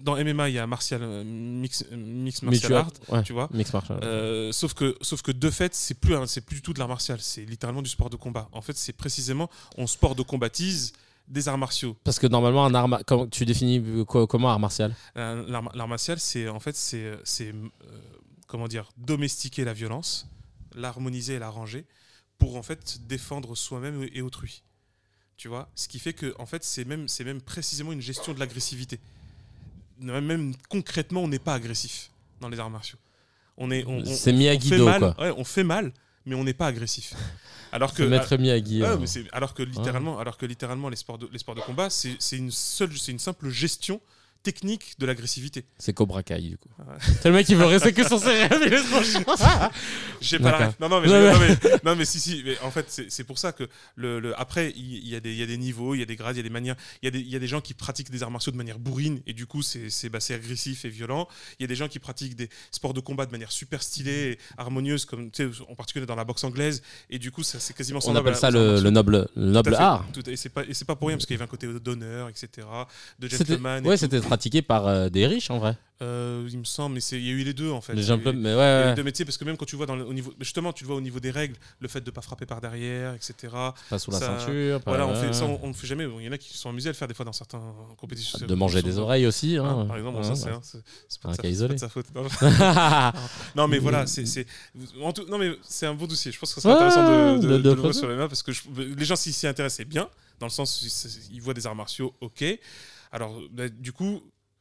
dans MMA, il y a martial, euh, mix, euh, mix martial art. ouais, Tu vois. Mix martial. Euh, sauf que, sauf que de fait, c'est plus, c'est plus du tout de l'art martial. C'est littéralement du sport de combat. En fait, c'est précisément on sport de combattise des arts martiaux. Parce que normalement, un art, tu définis quoi- comment art martial? L'art l'art martial, c'est en fait, c'est, c'est euh, comment dire, domestiquer la violence, l'harmoniser et la ranger pour en fait défendre soi-même et autrui. Tu vois, ce qui fait que en fait, c'est même, c'est même précisément une gestion de l'agressivité. Même, concrètement, on n'est pas agressif dans les arts martiaux. On est, on, on- C'est on fait Miyagi-Do, mal, quoi. ouais, on fait mal, mais on n'est pas agressif. [laughs] Alors que Maître Miyagi. Ouais, euh. mais c'est- alors que littéralement, alors que littéralement les sports de, les sports de combat, c'est c'est une seule, c'est une simple gestion technique de l'agressivité. C'est Cobra Kai, du coup. C'est [laughs] le mec qui veut rester que sur ses rêves, il. [laughs] J'ai pas la ref. Non, non, mais, Ouais, ouais. non, mais, non, mais si, si. Mais en fait, c'est pour ça que le, le- après, il y, a des- y a des niveaux, il y a des grades, il y a des manières. Il y, a des- il y a des gens qui pratiquent des arts martiaux de manière bourrine et du coup, c'est bah, agressif et violent. Il y a des gens qui pratiquent des sports de combat de manière super stylée et harmonieuse, comme en particulier dans la boxe anglaise. Et du coup, c'est quasiment On appelle ça le, noble, le noble art. Tout et c'est pas, pas pour rien parce qu'il y avait un côté d'honneur, etc. De gentleman. ouais, c'était pratiqué par euh, des riches en vrai. Euh, il me semble, mais c'est- il y a eu les deux en fait. Les mais ouais, ouais. les deux métiers parce que même quand tu vois dans le, au niveau justement tu le vois au niveau des règles le fait de pas frapper par derrière etc pas sous la ça- ceinture. voilà on fait ça on, on le fait jamais Bon, il y en a qui se sont amusés à le faire des fois dans certaines compétitions de manger des oreilles aussi. Hein. Hein, par exemple bon, ça Ouais, c'est c'est- c'est pas, Un de sa- cas c'est isolé. pas de sa faute non, [laughs] mais voilà c'est c'est non mais c'est un beau dossier je pense que Ouais, intéressant de, de, de- le voir sur les mains parce que je- les gens s'y s'y intéressent c'est bien dans le sens ils voient des arts martiaux ok alors bah, du coup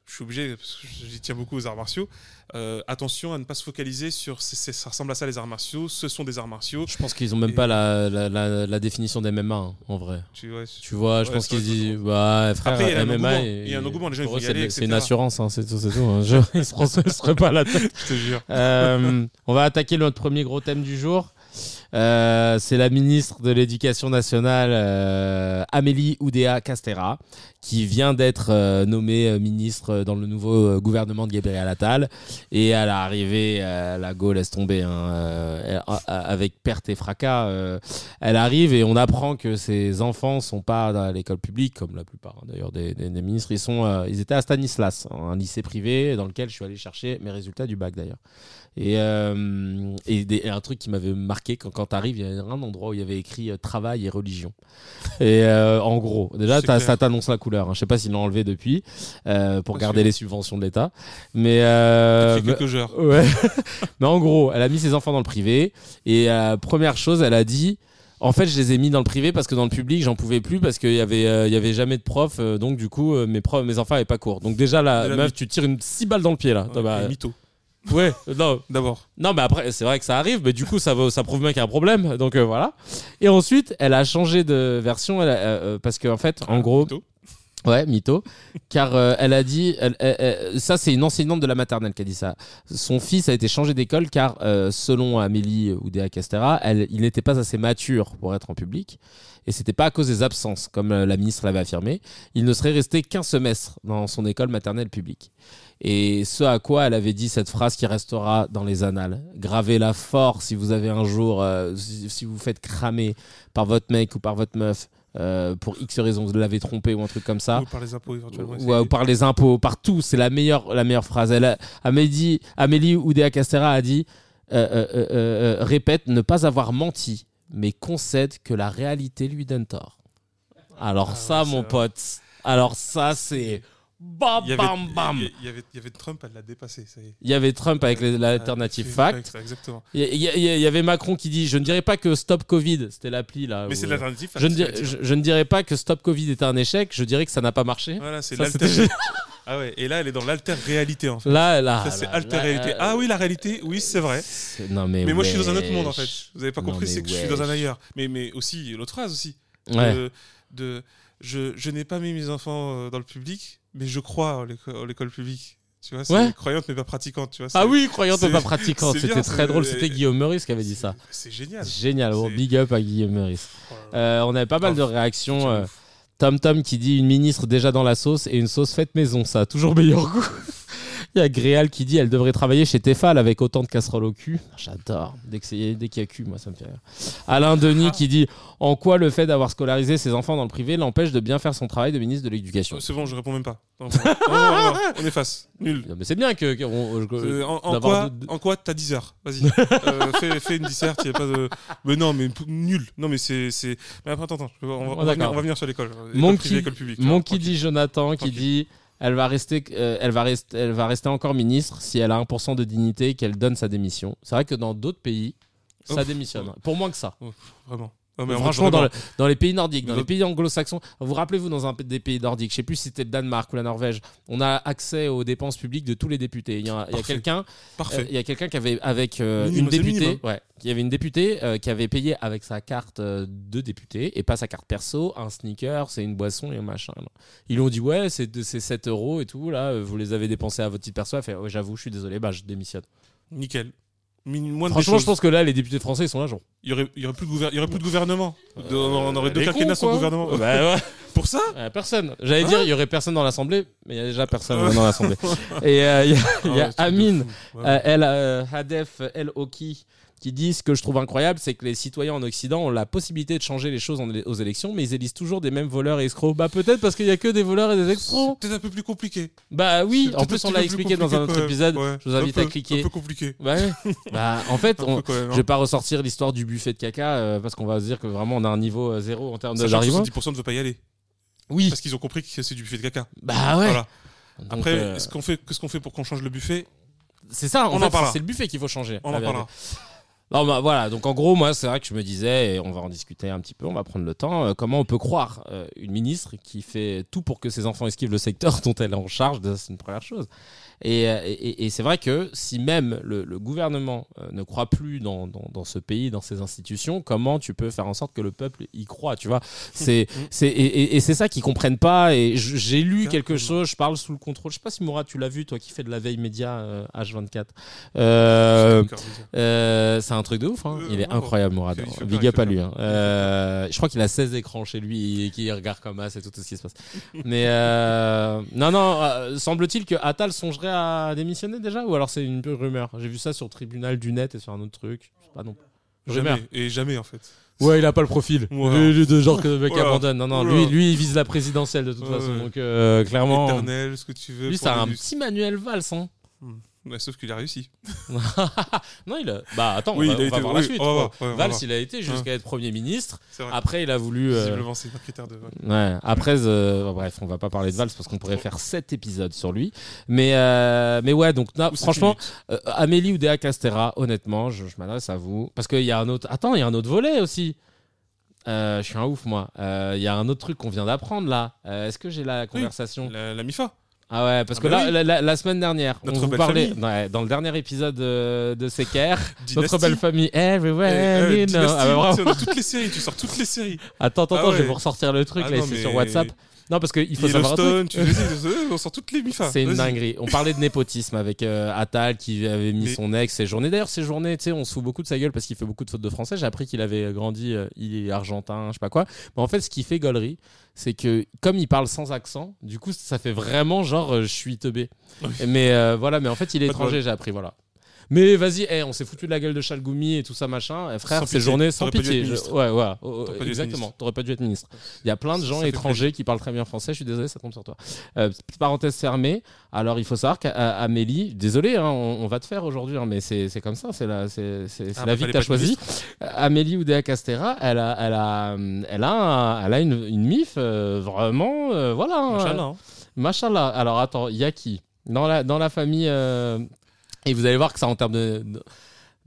je suis obligé, parce que j'y tiens beaucoup aux arts martiaux, euh, attention à ne pas se focaliser sur ça ressemble à ça les arts martiaux, ce sont des arts martiaux. Je pense qu'ils ont même Et- pas la, la, la, la définition des MMA hein, en vrai. Tu vois, Tu vois, je pense qu'ils disent bah frère Après, il y a un MMA engouement. et- Il y a un engouement, les gens, ils y c'est aller, de- c'est une assurance hein, c'est tout c'est tout hein. Je- [laughs] ils se se pas la tête je te jure. Euh, on va attaquer notre premier gros thème du jour. Euh, c'est la ministre de l'Éducation nationale, euh, Amélie Oudéa Castera, qui vient d'être euh, nommée euh, ministre dans le nouveau euh, gouvernement de Gabriel Attal. Et à l'arrivée, euh, la Go laisse tomber hein, euh, elle- avec perte et fracas. euh, elle arrive et on apprend que ses enfants sont pas à l'école publique, comme la plupart hein, d'ailleurs des, des- des ministres. Ils, sont, euh, ils étaient à Stanislas, un lycée privé dans lequel je suis allé chercher mes résultats du bac d'ailleurs. Et, euh, et, des- et un truc qui m'avait marqué quand, quand tu arrives, il y a un endroit où il y avait écrit euh, travail et religion. Et euh, en gros, déjà, ça t'annonce la couleur. Hein. Je sais pas s'ils l'ont enlevé depuis euh, pour Pas garder sûr. les subventions de l'État. Mais, euh, mais- quelques heures. Ouais. [laughs] Mais en gros, elle a mis ses enfants dans le privé. Et euh, première chose, elle a dit. En fait, je les ai mis dans le privé parce que dans le public, j'en pouvais plus parce qu'il y avait, euh, il y avait jamais de prof. donc du coup, mes profs, mes enfants avaient pas cours. Donc déjà, la meuf, tu tires une six balles dans le pied là. Ouais, T'as- bah, mytho. [laughs] ouais. Non. D'abord. Non, mais après, c'est vrai que ça arrive, mais du coup, ça, prouve bien qu'il y a un problème. Donc euh, voilà. Et ensuite, elle a changé de version elle a- euh, parce qu'en fait, en gros, Mytho. Ouais, mytho. Car euh, elle a dit, ça c'est une enseignante de la maternelle qui a dit ça. Son fils a été changé d'école car, euh, selon Amélie Oudéa Castera, il n'était pas assez mature pour être en public. Et c'était pas à cause des absences, comme euh, la ministre l'avait affirmé. Il ne serait resté qu'un semestre dans son école maternelle publique. Et ce à quoi elle avait dit cette phrase qui restera dans les annales. Gravez-la fort si vous avez un jour, si, si vous faites cramer par votre mec ou par votre meuf euh, pour X raison, vous l'avez trompé ou un truc comme ça. Ou par les impôts éventuellement. Ouais, ou par les impôts, partout, c'est la meilleure, la meilleure phrase. Elle a- Amélie, Amélie Oudéa Castera a dit euh, euh, euh, euh, répète, ne pas avoir menti, mais concède que la réalité lui donne tort. Alors, Ah ça, ouais, mon pote, alors ça, c'est bam, Il y avait, bam, bam. il y avait, il y avait Trump, elle l'a dépassé. Ça y est. Il y avait Trump avec l'alternative fact. Exactement. Il y, il avait Macron qui dit Je ne dirais pas que Stop Covid, c'était l'appli là. Mais c'est euh, l'alternative. je, ne fact, dir- je- je ne dirais pas que Stop Covid était un échec, je dirais que ça n'a pas marché. Voilà, c'est Ça, l'alter. c'était- Ah ouais, et là, elle est dans l'alter réalité en fait. Là, là. Ça, c'est alter là, réalité. euh, Ah oui, la réalité, oui, c'est vrai. Non, mais, Mais moi, je suis dans un autre monde en fait. Vous avez pas Non, compris, c'est que je suis dans un ailleurs. Mais, mais aussi, l'autre phrase aussi. Ouais. De, de- je je n'ai pas mis mes enfants euh, dans le public, mais je crois en l'éco- en l'école publique. Tu vois, c'est Ouais. croyante mais pas pratiquante. Tu vois, Ah oui, croyante mais pas pratiquante. C'était très drôle. C'était Guillaume Meurice qui avait dit ça. C'est génial. Génial. Big up à Guillaume Meurice. Oh. Euh, on avait pas mal de réactions. euh. Tom Tom qui dit une ministre déjà dans la sauce et une sauce faite maison. Ça a toujours meilleur goût. [laughs] Il y a Gréal qui dit elle devrait travailler chez Tefal avec autant de casseroles au cul. J'adore. Dès qu'il y a cul, moi ça me fait rire. Alain Denis qui dit en quoi le fait d'avoir scolarisé ses enfants dans le privé l'empêche de bien faire son travail de ministre de l'éducation? Oh, C'est bon, je réponds même pas. Non, non, non, non, non, on efface. Nul. Non, mais c'est bien que, que- on- je- Euh, en, quoi, de- en quoi t'as 10 heures? Vas-y. [laughs] Euh, fais, fais une disserte, y a pas de. Mais non, mais nul. Non, mais c'est. Mais attends, attends, on va, on va d'accord. venir, on va venir sur l'école. École Monkey, privée, école publique. Monkey dit Jonathan qui dit elle va rester euh, elle va rester elle va rester encore ministre si elle a 1% de dignité et qu'elle donne sa démission. C'est vrai que dans d'autres pays ça Ouf. démissionne. Pour moins que ça. Vraiment. Mais en Franchement, dans, le- vraiment- dans les pays nordiques, dans les pays anglo-saxons, vous rappelez-vous dans un des pays nordiques, je sais plus si c'était le Danemark ou la Norvège, on a accès aux dépenses publiques de tous les députés. Il y a, il y a Parfait. quelqu'un, euh, il y a quelqu'un qui avait avec euh, Minimum, une députée, minimum. ouais, qui avait une députée euh, qui avait payé avec sa carte de député et pas sa carte perso, un sneaker, c'est une boisson et un machin. Ils lui ont dit ouais, c'est c'est 7 euros et tout là, vous les avez dépensés à votre titre perso. Elle fait ouais, j'avoue, je suis désolé, bah je démissionne. Nickel. Moins de Franchement, choses. je pense que là, les députés français ils sont là genre. Il y aurait, il y aurait plus de gouver- il y aurait plus de gouvernement. De- on aurait deux quinquennats sans gouvernement. Bah ouais. [laughs] Pour ça Euh, personne. J'allais Hein dire, il y aurait personne dans l'Assemblée, mais il y a déjà personne dans l'Assemblée. Et euh, il y a, [laughs] il y a Ah ouais, truc de Amine, fou. Ouais. euh, El euh, Hadef El Oki, qui dit ce que je trouve incroyable, c'est que les citoyens en Occident ont la possibilité de changer les choses en- aux élections, mais ils élisent toujours des mêmes voleurs et escrocs. Bah peut-être parce qu'il y a que des voleurs et des C'est escrocs. peut-être un peu plus compliqué. Bah oui, C'est en plus on l'a expliqué dans un autre épisode. Ouais. Je vous invite peu- à cliquer. Un peu compliqué. Ouais. [laughs] bah en fait, on- même, hein. je vais pas ressortir l'histoire du buffet de caca euh, parce qu'on va se dire que vraiment on a un niveau euh, zéro en termes de Sachant que d'arrivement. 70% ne veut pas y aller. Oui. Parce qu'ils ont compris que c'est du buffet de caca. Bah ouais. Voilà. Donc, Après, euh, est-ce qu'on fait, qu'est-ce qu'on fait pour qu'on change le buffet? C'est ça, en On en fait, parlera. c'est le buffet qu'il faut changer. On en parlera. Non, bah, voilà, donc en gros, moi, c'est vrai que je me disais, et on va en discuter un petit peu, on va prendre le temps, euh, comment on peut croire euh, une ministre qui fait tout pour que ses enfants esquivent le secteur [laughs] dont elle est en charge, c'est une première chose. Et, euh, et- et- et c'est vrai que si même le, le gouvernement euh, ne croit plus dans, dans, dans ce pays, dans ses institutions, comment tu peux faire en sorte que le peuple y croit, tu vois? C'est c'est et, et- et c'est ça qu'ils comprennent pas. Et j'ai lu quelque chose, je parle sous le contrôle. Je sais pas si Mourad, tu l'as vu, toi qui fais de la veille média euh, H24. Euh, euh, c'est un truc de ouf, hein. Il est incroyable, Mourad. Big up à lui. hein. Je crois qu'il a 16 écrans chez lui et qu'il regarde comme ça, c'est tout ce qui se passe. Mais non, non, semble-t-il que Attal songerait à démissionner déjà Ou alors c'est une pure rumeur? J'ai vu ça sur le tribunal du net et sur un autre truc. Je sais pas non. Rumeur. Jamais. Et jamais, en fait. Ouais, il a pas le profil. Voilà. Lui, de genre que le mec abandonne. Non, non, lui, lui, il vise la présidentielle de toute Ouais, façon. ouais. Donc euh, clairement, Éternel, ce que tu veux. lui, pour c'est un petit Manuel Valls. Hein. Ouais, sauf qu'il a réussi. [laughs] non, il a. Bah attends, Oui, on va, il a on va été- voir oui, la suite. va ouais, Valls, il a été jusqu'à être Premier ministre. Après, il a voulu. euh, Visiblement, c'est un critère de. ouais. Ouais, après, euh, bref, on va pas parler de Valls parce qu'on pourrait faire 7 épisodes sur lui. Mais, euh, mais ouais, donc, sept franchement, euh, Amélie ou Dea Castera, honnêtement, je, je m'adresse à vous. Parce qu'il y a un autre. Attends, il y a un autre volet aussi. Euh, je suis un ouf, moi. Il y a un autre truc qu'on vient d'apprendre là. Est-ce que j'ai la conversation? La, la MIFA. Ah ouais, parce Ah que bah là, oui. la, la- la semaine dernière, Notre on vous belle parlait ouais, dans le dernier épisode de, de Secker, [laughs] notre belle famille Everywhere Eh, eh, you know. Ah bah, toutes les séries, tu sors toutes les séries. Attends, attends, Ah attends, je vais vous ressortir le truc Ah là, non, c'est mais- sur WhatsApp. Non, parce qu'il faut savoir. Yellowstone, tu on sort toutes les MIFA. C'est une dinguerie. On parlait de népotisme avec euh, Attal qui avait mis Mais- son ex ses journées. D'ailleurs, ces journées, tu sais, on se fout beaucoup de sa gueule parce qu'il fait beaucoup de fautes de français. J'ai appris qu'il avait grandi, euh, il est argentin, je sais pas quoi. Mais en fait, ce qui fait gaulerie, c'est que comme il parle sans accent, du coup, ça fait vraiment genre euh, je suis teubé. Oui. Mais euh, voilà, mais en fait, il est étranger, j'ai appris, voilà. Mais vas-y, eh, on s'est foutu de la gueule de Chalgoumi et tout ça, machin. Eh, frère, ces journées sans pitié. Je-. Ouais, ouais, oh, oh, T'aurais pas dû être exactement. ministre. T'aurais pas dû être ministre. Il y a plein de Ça gens fait étrangers qui parlent très bien français. Je suis désolé, ça tombe sur toi. Euh, petite parenthèse fermée. Alors, il faut savoir qu'Amélie, désolé, hein, on, on va te faire aujourd'hui, hein, mais c'est c'est comme ça, c'est la, c'est c'est- c'est Ah, la bah, vie que fallait tu as pas être choisie. Euh, Amélie Oudéa Castera, elle a, elle a, hum, elle a, un- elle a une, une mif euh, vraiment, euh, voilà. hein, Inch'Allah, hein. Machallah. Alors attends, il y a qui? Dans la, dans la famille euh, Et vous allez voir que ça, en termes de, de,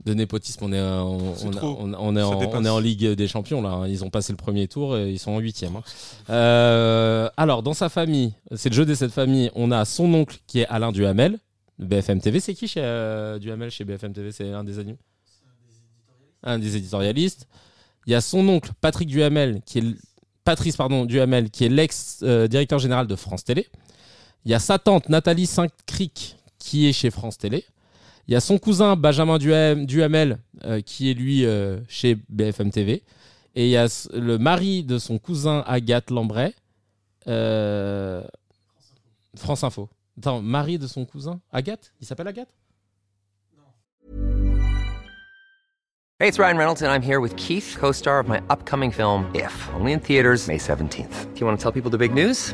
de népotisme, on est, euh, on, C'est on, trop. on- on est en, on est en Ligue des Champions là. hein. Ils ont passé le premier tour et ils sont en huitième. hein. Euh, alors dans sa famille, c'est le jeu de cette famille. On a son oncle qui est Alain Duhamel, BFM TV. C'est qui chez euh, Duhamel chez BFM TV C'est un des animaux. Un des éditorialistes. Il y a son oncle Patrick Duhamel qui est Patrice pardon Duhamel qui est l'ex euh, directeur général de France Télé. Il y a sa tante Nathalie Saint-Cric qui est chez France Télé. Il y a son cousin Benjamin Duham- Duhamel euh, qui est lui euh, chez BFM TV. Et il y a le mari de son cousin Agathe Lambray. euh, France Info. Attends, mari de son cousin Agathe? Il s'appelle Agathe? Hey, it's Ryan Reynolds, and I'm here with Keith, co star of my upcoming film, If, only in theaters, May 17th. Do you want to tell people the big news?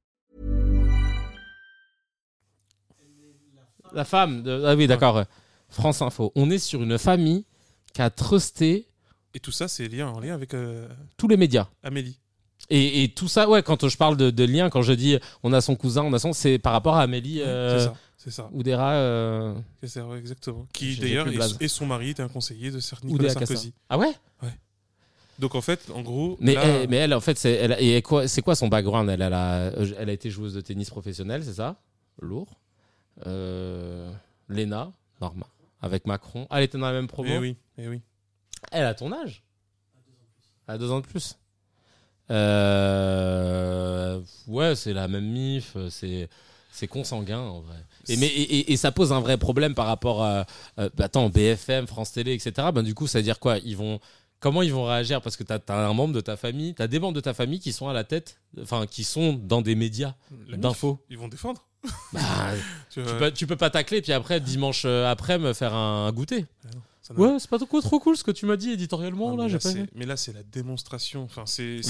La femme de. Ah oui, d'accord. euh, France Info. On est sur une famille qui a trusté Et tout ça, c'est lié en lien avec euh, tous les médias. Amélie. Et, et tout ça, ouais, quand je parle de, de lien, quand je dis on a son cousin, on a son. C'est par rapport à Amélie euh, C'est ça, c'est ça. Oudéra. euh, C'est ça, ouais, exactement. Qui j'ai d'ailleurs, plus est- et son mari était un conseiller de Sir Nicolas Oudéa Cassa. Sarkozy. Ah ouais? Donc en fait, en gros, mais, là, elle, mais elle, en fait, c'est elle, et quoi, c'est quoi son background? Elle, elle, a, elle a été joueuse de tennis professionnelle, c'est ça? Lourd? Euh, Léna, Norma, avec Macron. Ah, elle était dans la même promo eh oui, eh oui. Elle a ton âge? Elle a deux ans de plus. Euh, Ouais, c'est la même mif, c'est c'est consanguin en vrai. Et, mais, et, ça pose un vrai problème par rapport à. euh, bah, attends, BFM, France Télé, etc. Ben, du coup, ça veut dire quoi? Ils vont, Comment ils vont réagir? Parce que tu as, un membre de ta famille, tu as des membres de ta famille qui sont à la tête, enfin, qui sont dans des médias d'infos. Ils vont défendre. Bah, Tu peux, tu peux pas tacler, puis après, dimanche euh, après, me faire un goûter. n'a- Ouais, c'est pas trop, trop cool ce que tu m'as dit éditorialement, Non, là, mais là, pas c'est- aimé. mais là, c'est la démonstration. Enfin, c'est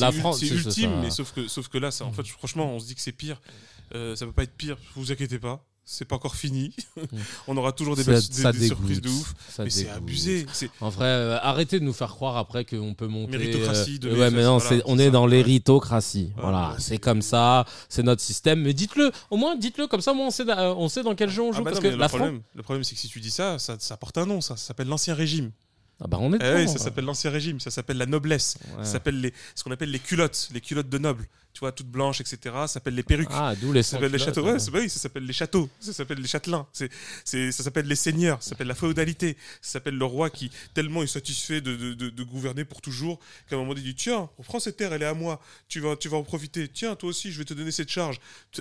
ultime, ça. mais sauf que, sauf que là, ça, en fait, franchement, on se dit que c'est pire. Euh, ça peut pas être pire. Vous inquiétez pas. C'est pas encore fini. [laughs] on aura toujours des, Ça- belles- ça des- des surprises de ouf. Ça mais c'est abusé. En vrai, euh, arrêtez de nous faire croire après qu'on peut monter. Méritocratie euh, de ouais, BFF, mais non, voilà, on est dans Ouais. l'héritocratie. Ouais, voilà, ouais, c'est comme ça, c'est notre système. Mais dites-le, au moins dites-le, comme ça, moi, on sait, euh, on sait dans quel jeu on Ah joue. bah parce non, que la le, France. problème, le problème, c'est que si tu dis ça, ça, ça porte un nom. Ça, ça s'appelle l'ancien régime. Ah bah, on est Eh dedans, oui, ça ouais. s'appelle l'ancien régime. Ça s'appelle la noblesse. Ouais. Ça s'appelle les, ce qu'on appelle les culottes, les culottes de nobles. Tu vois, toutes blanches, etc. Ça s'appelle les perruques. Ah, d'où les Ça s'appelle les châteaux. Ouais, bah oui, ça s'appelle les châteaux. Ça s'appelle les châtelains. C'est, c'est, ça s'appelle les seigneurs. Ça s'appelle la féodalité. Ça s'appelle le roi qui tellement est satisfait de, de, de- de gouverner pour toujours qu'à un moment donné, il dit tiens, on prend cette terre, elle est à moi. Tu vas, tu vas en profiter. Tiens, toi aussi, je vais te donner cette charge.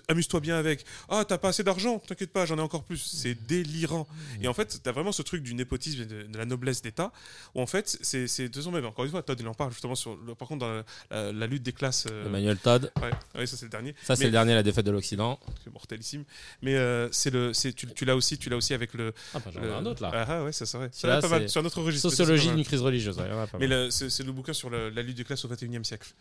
Amuse-toi bien avec. Ah, t'as pas assez d'argent T'inquiète pas, j'en ai encore plus. C'est délirant. Et en fait, t'as vraiment ce truc du népotisme et de, la noblesse d'État où en fait, c'est, c'est de toute façon même. Encore une fois, Todd il en parle justement sur. par contre, dans la, la- la lutte des classes. euh, Emmanuel Todd. Ouais, ouais, ça c'est le dernier. Ça, c'est le dernier, la défaite de l'Occident. c'est mortelissime. Mais euh, c'est le, c'est tu, tu l'as aussi, tu l'as aussi avec le. Ah, bah, j'en ai un autre là. Ah, ah, ouais, ça pas mal. c'est Sur un autre registre. mais ça, c'est Sociologie d'une crise religieuse. ouais, Mais c'est le bouquin sur le- la lutte des classes au XXIe siècle.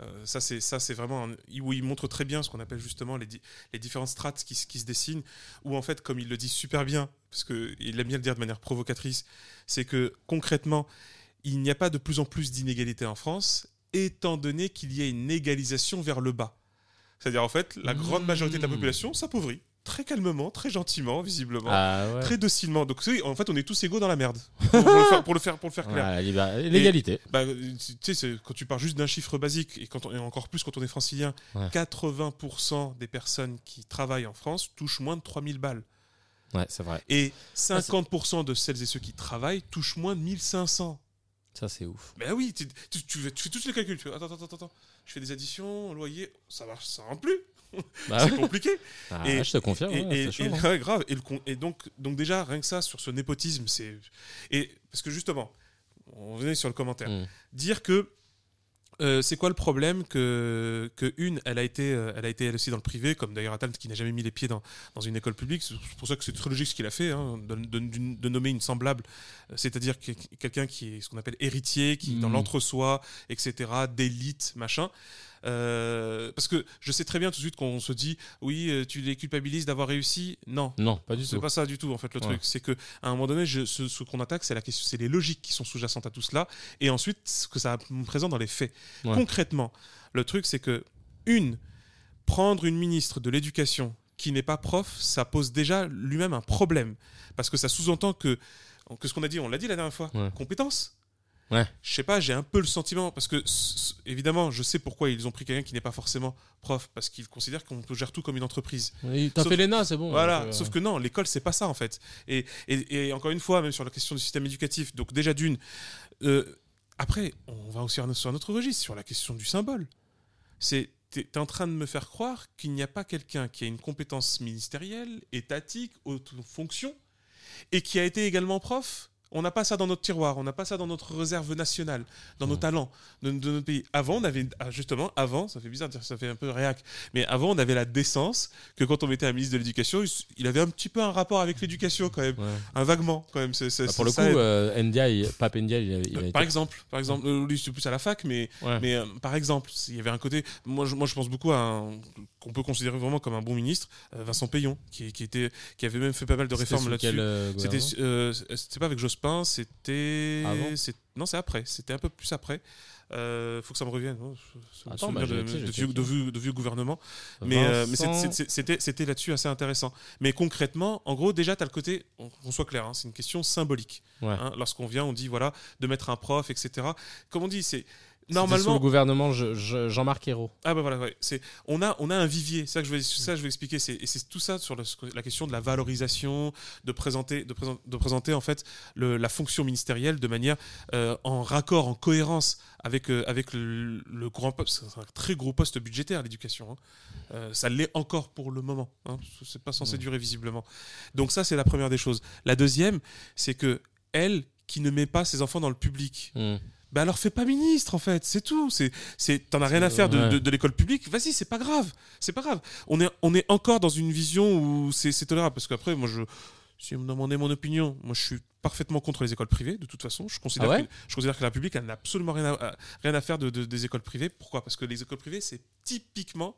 Euh, ça, c'est ça, c'est vraiment un- où il montre très bien ce qu'on appelle justement les, di- les différentes strates qui, se- qui se dessinent. Où en fait, comme il le dit super bien, parce que il aime bien le dire de manière provocatrice, c'est que concrètement, il n'y a pas de plus en plus d'inégalités en France, étant donné qu'il y a une égalisation vers le bas. C'est-à-dire en fait, la grande majorité de la population s'appauvrit très calmement, très gentiment, visiblement Ah ouais. très docilement. Donc en fait, on est tous égaux dans la merde. [laughs] Pour, pour le, faire, pour le faire, pour le faire Ouais, clair. L'égalité. Bah, tu sais, quand tu pars juste d'un chiffre basique et, quand on, et encore plus quand on est francilien, Ouais. 80% des personnes qui travaillent en France touchent moins de 3000 balles. Ouais, c'est vrai. Et 50% de celles et ceux qui travaillent touchent moins de 1500. Ça, c'est ouf. Ben oui, tu, tu- tu fais tu fais tous les calculs. Tu fais, attends, attends, attends, attends. Je fais des additions, loyer, ça marche, ça rentre plus. Bah [laughs] c'est ouais. compliqué. Ah, Et- je te confirme. Et, ouais, et- c'est chaud, et- hein. ouais, grave. Et, le et donc, donc déjà, rien que ça, sur ce népotisme, c'est... Et parce que justement, on venait sur le commentaire. Mm. Dire que euh, c'est quoi le problème que, que une, elle a été, euh, elle a été elle aussi dans le privé, comme d'ailleurs Attal qui n'a jamais mis les pieds dans, dans une école publique. C'est pour ça que c'est très logique ce qu'il a fait, hein, de, de- de nommer une semblable, euh, c'est-à-dire que- quelqu'un qui est ce qu'on appelle héritier, qui est dans l'entre-soi, etc., d'élite, machin. Euh, parce que je sais très bien tout de suite qu'on se dit, oui, euh, tu les culpabilises d'avoir réussi. Non, Non, pas du c'est tout. pas ça du tout en fait le Ouais. truc. C'est que à un moment donné, je- ce, ce qu'on attaque, c'est la question, c'est les logiques qui sont sous-jacentes à tout cela, et ensuite ce que ça présente dans les faits. Ouais. Concrètement, le truc c'est que une, prendre une ministre de l'éducation qui n'est pas prof, ça pose déjà lui-même un problème parce que ça sous-entend que que ce qu'on a dit, on l'a dit la dernière fois, Ouais. compétence. Ouais. Je sais pas, j'ai un peu le sentiment parce que évidemment, je sais pourquoi ils ont pris quelqu'un qui n'est pas forcément prof parce qu'ils considèrent qu'on gère tout comme une entreprise. Oui, T'as fait l'ENA, c'est bon. Voilà, euh, sauf que non, l'école c'est pas ça en fait. Et, et, et encore une fois, même sur la question du système éducatif, donc déjà d'une, euh, après, on va aussi sur un autre registre, sur la question du symbole. C'est tu es en train de me faire croire qu'il n'y a pas quelqu'un qui a une compétence ministérielle, étatique, haute fonction, et qui a été également prof on n'a pas ça dans notre tiroir, on n'a pas ça dans notre réserve nationale, dans nos talents de, de notre pays. Avant, on avait, ah, justement, avant, ça fait bizarre de dire ça fait un peu réac, mais avant, on avait la décence que quand on mettait un ministre de l'Éducation, il avait un petit peu un rapport avec l'éducation quand même, un vaguement quand même. C'est- Bah, pour le coup, euh, Ndiaye, Pape Ndiaye, il il a été- par exemple, par exemple, euh, lui c'est plus à la fac, mais, Ouais. mais euh, par exemple, il y avait un côté, moi je, moi je pense beaucoup à un qu'on peut considérer vraiment comme un bon ministre, euh, Vincent Payon, qui, qui était, qui avait même fait pas mal de réformes là-dessus. C'était, euh, c'était pas avec Jospin, c'était, non c'est après, c'était un peu plus après. Euh, faut que ça me revienne. Attends, bah, de, vieux, checker. de vieux- de vieux gouvernements. Mais, euh, mais c'était, là-dessus assez intéressant. Mais concrètement, en gros, déjà, tu as le côté, on- qu'on soit clair, hein, c'est une question symbolique. Ouais. Hein, Lorsqu'on vient, on dit, voilà, de mettre un prof, etc. Comme on dit, c'est. C'était sous Normalement, le gouvernement Je- Je- Jean-Marc Ayrault. ah bah voilà, ouais. c'est on a on a un vivier, c'est ça que je vais ça je vais expliquer, c'est et c'est tout ça sur le- la question de la valorisation, de présenter de, présenter de présenter en fait le- la fonction ministérielle de manière euh, en raccord, en cohérence avec euh, avec le, le grand poste, c'est un très gros poste budgétaire l'éducation. hein. Euh, ça l'est encore pour le moment, hein. c'est pas censé durer visiblement. Donc ça c'est la première des choses. La deuxième, c'est que elle qui ne met pas ses enfants dans le public, Hmm. Bah alors fais pas ministre en fait, c'est tout. C'est, c'est, t'en as rien à faire de, Ouais. de- de l'école publique. Vas-y, c'est pas grave, c'est pas grave. On est, on est encore dans une vision où c'est, c'est tolérable parce qu'après, moi je, si vous me demandez mon opinion, moi je suis parfaitement contre les écoles privées de toute façon. Je considère, Ah ouais que, je considère que la publique elle n'a absolument rien à, à- rien à faire de, de- des écoles privées. Pourquoi? Parce que les écoles privées c'est typiquement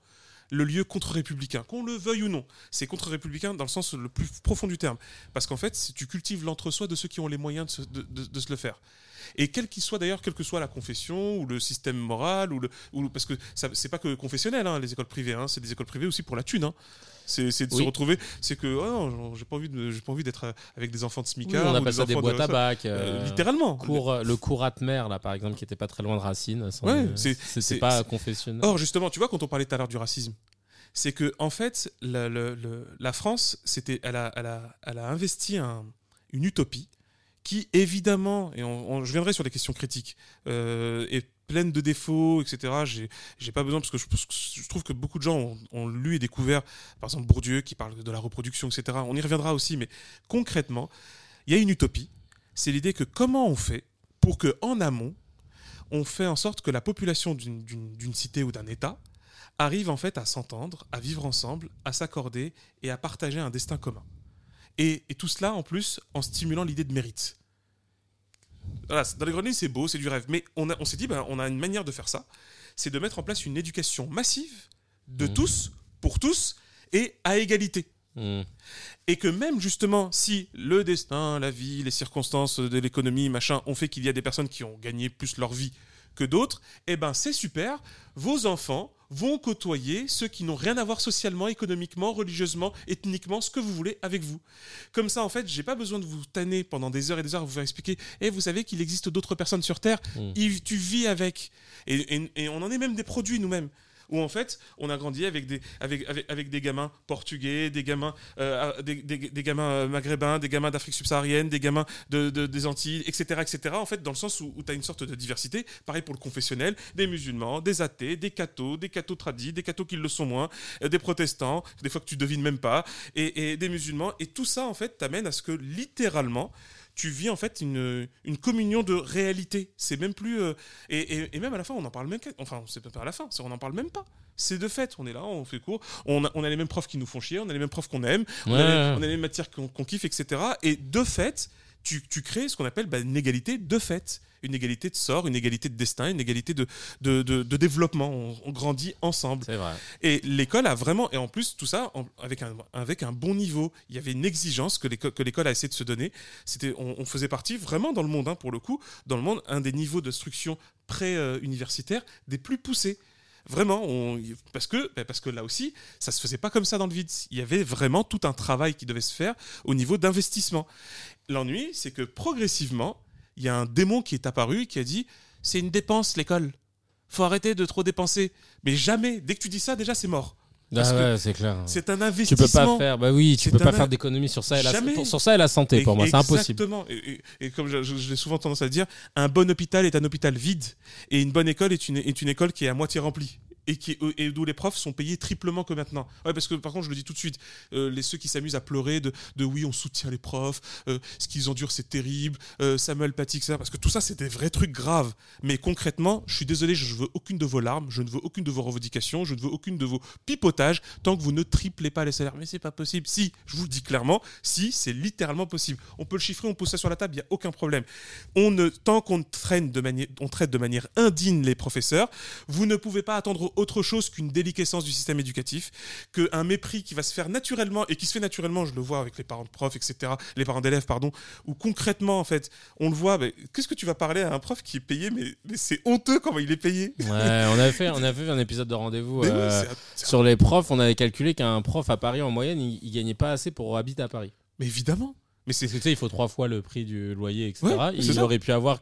le lieu contre-républicain, qu'on le veuille ou non. C'est contre-républicain dans le sens le plus profond du terme. Parce qu'en fait, si tu cultives l'entre-soi de ceux qui ont les moyens de se, de- de- de se le faire. Et quel qu'il soit d'ailleurs, quelle que soit la confession ou le système moral, ou le, ou parce que c'est pas que confessionnel, hein, les écoles privées, hein, c'est des écoles privées aussi pour la thune. hein. C'est de se retrouver, c'est que oh j'ai pas envie de, j'ai pas envie d'être euh, avec des enfants de Oui, smicard. on appelle ça des enfants de- boîtes à bac. Euh, euh, littéralement. cours, le cours Atmer, là, par exemple, qui était pas très loin de Racine. Ouais, c'est- pas confessionnel. Or, justement, tu vois, quand on parlait tout à l'heure du racisme, c'est que en fait, la, le- la France, c'était, elle a, elle a, elle a investi un- une utopie qui, évidemment, et on- je viendrai sur les questions critiques, euh, est pleine de défauts, etc. J'ai, pas besoin parce que je, trouve que beaucoup de gens ont, ont lu et découvert, par exemple Bourdieu qui parle de la reproduction, etc. On y reviendra aussi, mais concrètement, il y a une utopie. C'est l'idée que comment on fait pour que en amont, on fait en sorte que la population d'une cité ou d'un État arrive en fait à s'entendre, à vivre ensemble, à s'accorder et à partager un destin commun. Et, et tout cela en plus en stimulant l'idée de mérite. Voilà, dans les lignes, c'est beau, c'est du rêve. Mais on, a- on s'est dit, ben, on a une manière de faire ça, c'est de mettre en place une éducation massive de Mhm. tous, pour tous, et à égalité. Hmm. Et que même justement, si le destin, la vie, les circonstances de l'économie, machin, ont fait qu'il y a des personnes qui ont gagné plus leur vie que d'autres, eh ben c'est super. Vos enfants vont côtoyer ceux qui n'ont rien à voir socialement, économiquement, religieusement, ethniquement, ce que vous voulez avec vous. Comme ça, en fait, j'ai pas besoin de vous tanner pendant des heures et des heures, à vous faire expliquer. Eh, vous savez qu'il existe d'autres personnes sur Terre. Mm. Tu vis avec. Et, et- et on en est même des produits nous-mêmes où en fait on a grandi avec des, gamins portugais, des gamins, euh, euh, maghrébins, des gamins d'Afrique subsaharienne, des gamins de, de- des Antilles, etc., etc. En fait, dans le sens où, tu as une sorte de diversité. Pareil pour le confessionnel, des musulmans, des athées, des cathos, des cathos tradis, des cathos qui le sont moins, euh, des protestants, des fois que tu devines même pas, et des musulmans. Et tout ça, en fait, t'amène à ce que littéralement, tu vis en fait une, une communion de réalité. C'est même plus. euh, et, et- et même à la fin, on en parle même. Enfin, c'est pas à la fin, on n'en parle même pas. C'est de fait, on est là, on fait cours, on a, on a les mêmes profs qui nous font chier, on a les mêmes profs qu'on aime, on, a les, ouais. on a les mêmes matières qu'on qu'on kiffe, etc. Et de fait, tu, tu crées ce qu'on appelle bah, une égalité de fait. Une égalité de sort, une égalité de destin, une égalité de, de, de- de développement. On, on grandit ensemble. Vrai. Et l'école a vraiment, et en plus tout ça en- avec un, avec un bon niveau. Il y avait une exigence que l'école, que l'école a essayé de se donner. C'était, on, on faisait partie vraiment dans le monde, hein, pour le coup, dans le monde, un des niveaux d'instruction pré-universitaire des plus poussés. Vraiment, on- parce que, bah, parce que là aussi, ça se faisait pas comme ça dans le vide. Il y avait vraiment tout un travail qui devait se faire au niveau d'investissement. L'ennui, c'est que progressivement, il y a un démon qui est apparu et qui a dit c'est une dépense l'école. Faut arrêter de trop dépenser. Mais jamais, dès que tu dis ça, déjà c'est mort. Parce Ah ouais, c'est clair. C'est un Tu investissement. peux pas faire, bah oui, tu peux pas un- faire d'économie sur ça et la, Jamais. sur ça et la santé pour moi, c'est impossible. Exactement. Et, et- et comme l'ai souvent tendance à dire, un bon hôpital est un hôpital vide et une bonne école est une, est une école qui est à moitié remplie. Et, qui, et d'où les profs sont payés triplement que maintenant. Ouais, parce que par contre, je le dis tout de suite, euh, les ceux qui s'amusent à pleurer de, de oui, on soutient les profs, euh, ce qu'ils endurent, c'est terrible, euh, Samuel Paty, etc. Parce que tout ça, c'est des vrais trucs graves. Mais concrètement, je suis désolé, je veux aucune de vos larmes, je ne veux aucune de vos revendications, je ne veux aucune de vos pipotages tant que vous ne triplez pas les salaires. Mais c'est pas possible. Si, je vous le dis clairement, si, c'est littéralement possible. On peut le chiffrer, on pose ça sur la table, il n'y a aucun problème. On ne, tant qu'on traite de manière indigne les professeurs, vous ne pouvez pas attendre autre chose qu'une déliquescence du système éducatif, qu'un mépris qui va se faire naturellement et qui se fait naturellement, je le vois avec les parents de profs, etc., les parents d'élèves, pardon, où concrètement, en fait, on le voit, mais qu'est-ce que tu vas parler à un prof qui est payé, mais, mais c'est honteux comment il est payé? Ouais, on avait fait, [laughs] on avait fait un épisode de rendez-vous oui, euh, sur les profs. On avait calculé qu'un prof à Paris en moyenne, il, il gagnait pas assez pour habiter à Paris. Mais évidemment. Mais c'est tu sais, il faut trois fois le prix du loyer, etc. Ouais, il ça. aurait pu avoir,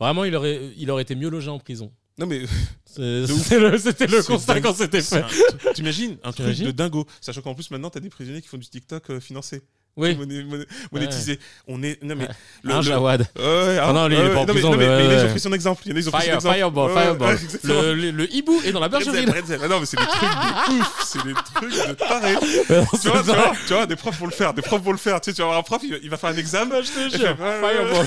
vraiment, il aurait, il aurait été mieux logé en prison. Non mais. [laughs] C'était le, c'était le C'est constat dingue. quand c'était fait. un- T'imagines un truc T'imagines de dingo, sachant qu'en plus maintenant t'as des prisonniers qui font du TikTok euh, financé, Oui, moné- moné- monétisé. On est non mais le- un le- Jawad. Ouais, Ah non, lui, il est pas en mais- prison, non, mais- mais ils ont pris son exemple. Ils ont pris son Fire, exemple. fireball, Ouais, ouais, fireball. ouais, exactement. le, hibou est dans la bergerie. Ah non, mais c'est des trucs de [laughs] ouf, c'est des trucs de taré. tu, vois, tu, vois, tu vois, des profs vont le faire, des profs vont le faire. Tu sais, tu vas avoir un prof, il va, il va faire un examen. Je te jure, fireball.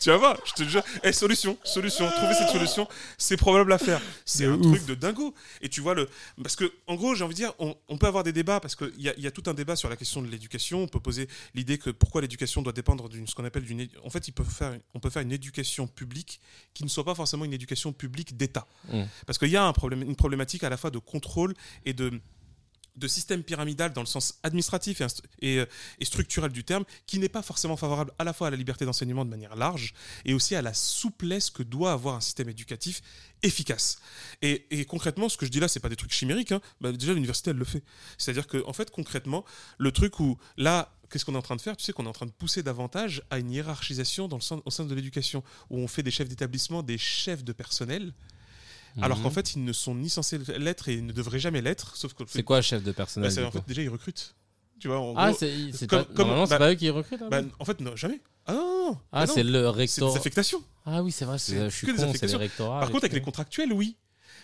tu vas voir, je te jure. Eh, solution, solution. Trouver cette solution, c'est probable à faire. C'est un truc de dingo. Et tu vois le, parce que en gros, j'ai envie de dire, on, peut avoir des débats parce qu'il y a tout un débat sur la question de l'éducation. On peut poser l'idée que pourquoi l'éducation doit dépendre d'une ce qu'on appelle d'une. En fait, il peut faire, on peut faire une éducation publique qui ne soit pas forcément une éducation publique d'État. Mm. Parce qu'il y a un problème, une problématique à la fois de contrôle et de de système pyramidal dans le sens administratif et, et, euh, et structurel du terme, qui n'est pas forcément favorable à la fois à la liberté d'enseignement de manière large et aussi à la souplesse que doit avoir un système éducatif efficace. Et, et concrètement, ce que je dis là, c'est pas des trucs chimériques. hein. Bah, déjà, l'université, elle le fait. C'est-à-dire que, en fait, concrètement, le truc où là, qu'est-ce qu'on est en train de faire? Tu sais qu'on est en train de pousser davantage à une hiérarchisation dans le sein, au sein de l'éducation, où on fait des chefs d'établissement, des chefs de personnel. Alors Mhm. qu'en fait, ils ne sont ni censés l'être et ils ne devraient jamais l'être, sauf que C'est quoi, chef de personnel bah, en fait, déjà, ils recrutent. Tu vois, en Ah, gros, c'est comme- pas, comme- normalement, c'est bah- pas eux qui recrutent. hein, bah, en fait, non, jamais. Ah non, non, non. ah, Bah non. c'est le C'est rector. des affectations. Ah oui, c'est vrai, c'est- je suis que des con, c'est les affectations. rectorats. Par contre, avec les contractuels, oui.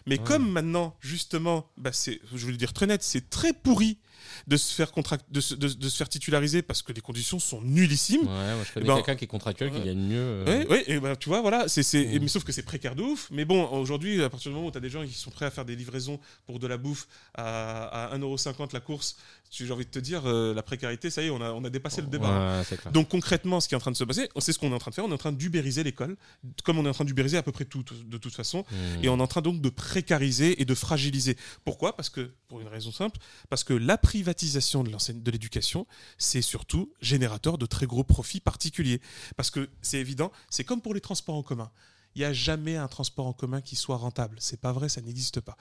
Mais Ouais. comme maintenant, justement, bah c'est, je vais le dire très net, c'est très pourri de se faire contract, de se, de, de se faire titulariser parce que les conditions sont nullissimes. Ouais, moi je connais Ben, quelqu'un qui est contractuel qui gagne mieux. euh, Ouais, ouais, et bah, tu vois, voilà, c'est, Mm. mais sauf que c'est précaire de ouf. Mais bon, aujourd'hui, à partir du moment où tu as des gens qui sont prêts à faire des livraisons pour de la bouffe à, à 1,50€ la course, j'ai envie de te dire, euh, la précarité, ça y est, on a, on a dépassé le débat. Ouais. Donc concrètement, ce qui est en train de se passer, c'est ce qu'on est en train de faire. On est en train d'ubériser l'école, comme on est en train d'ubériser à peu près tout, de toute façon. Hmm. Et on est en train donc de précariser et de fragiliser. Pourquoi? Parce que, pour une raison simple, parce que la privatisation de l'éducation, c'est surtout générateur de très gros profits particuliers. Parce que c'est évident, c'est comme pour les transports en commun. Il n'y a jamais un transport en commun qui soit rentable. C'est pas vrai, ça n'existe pas.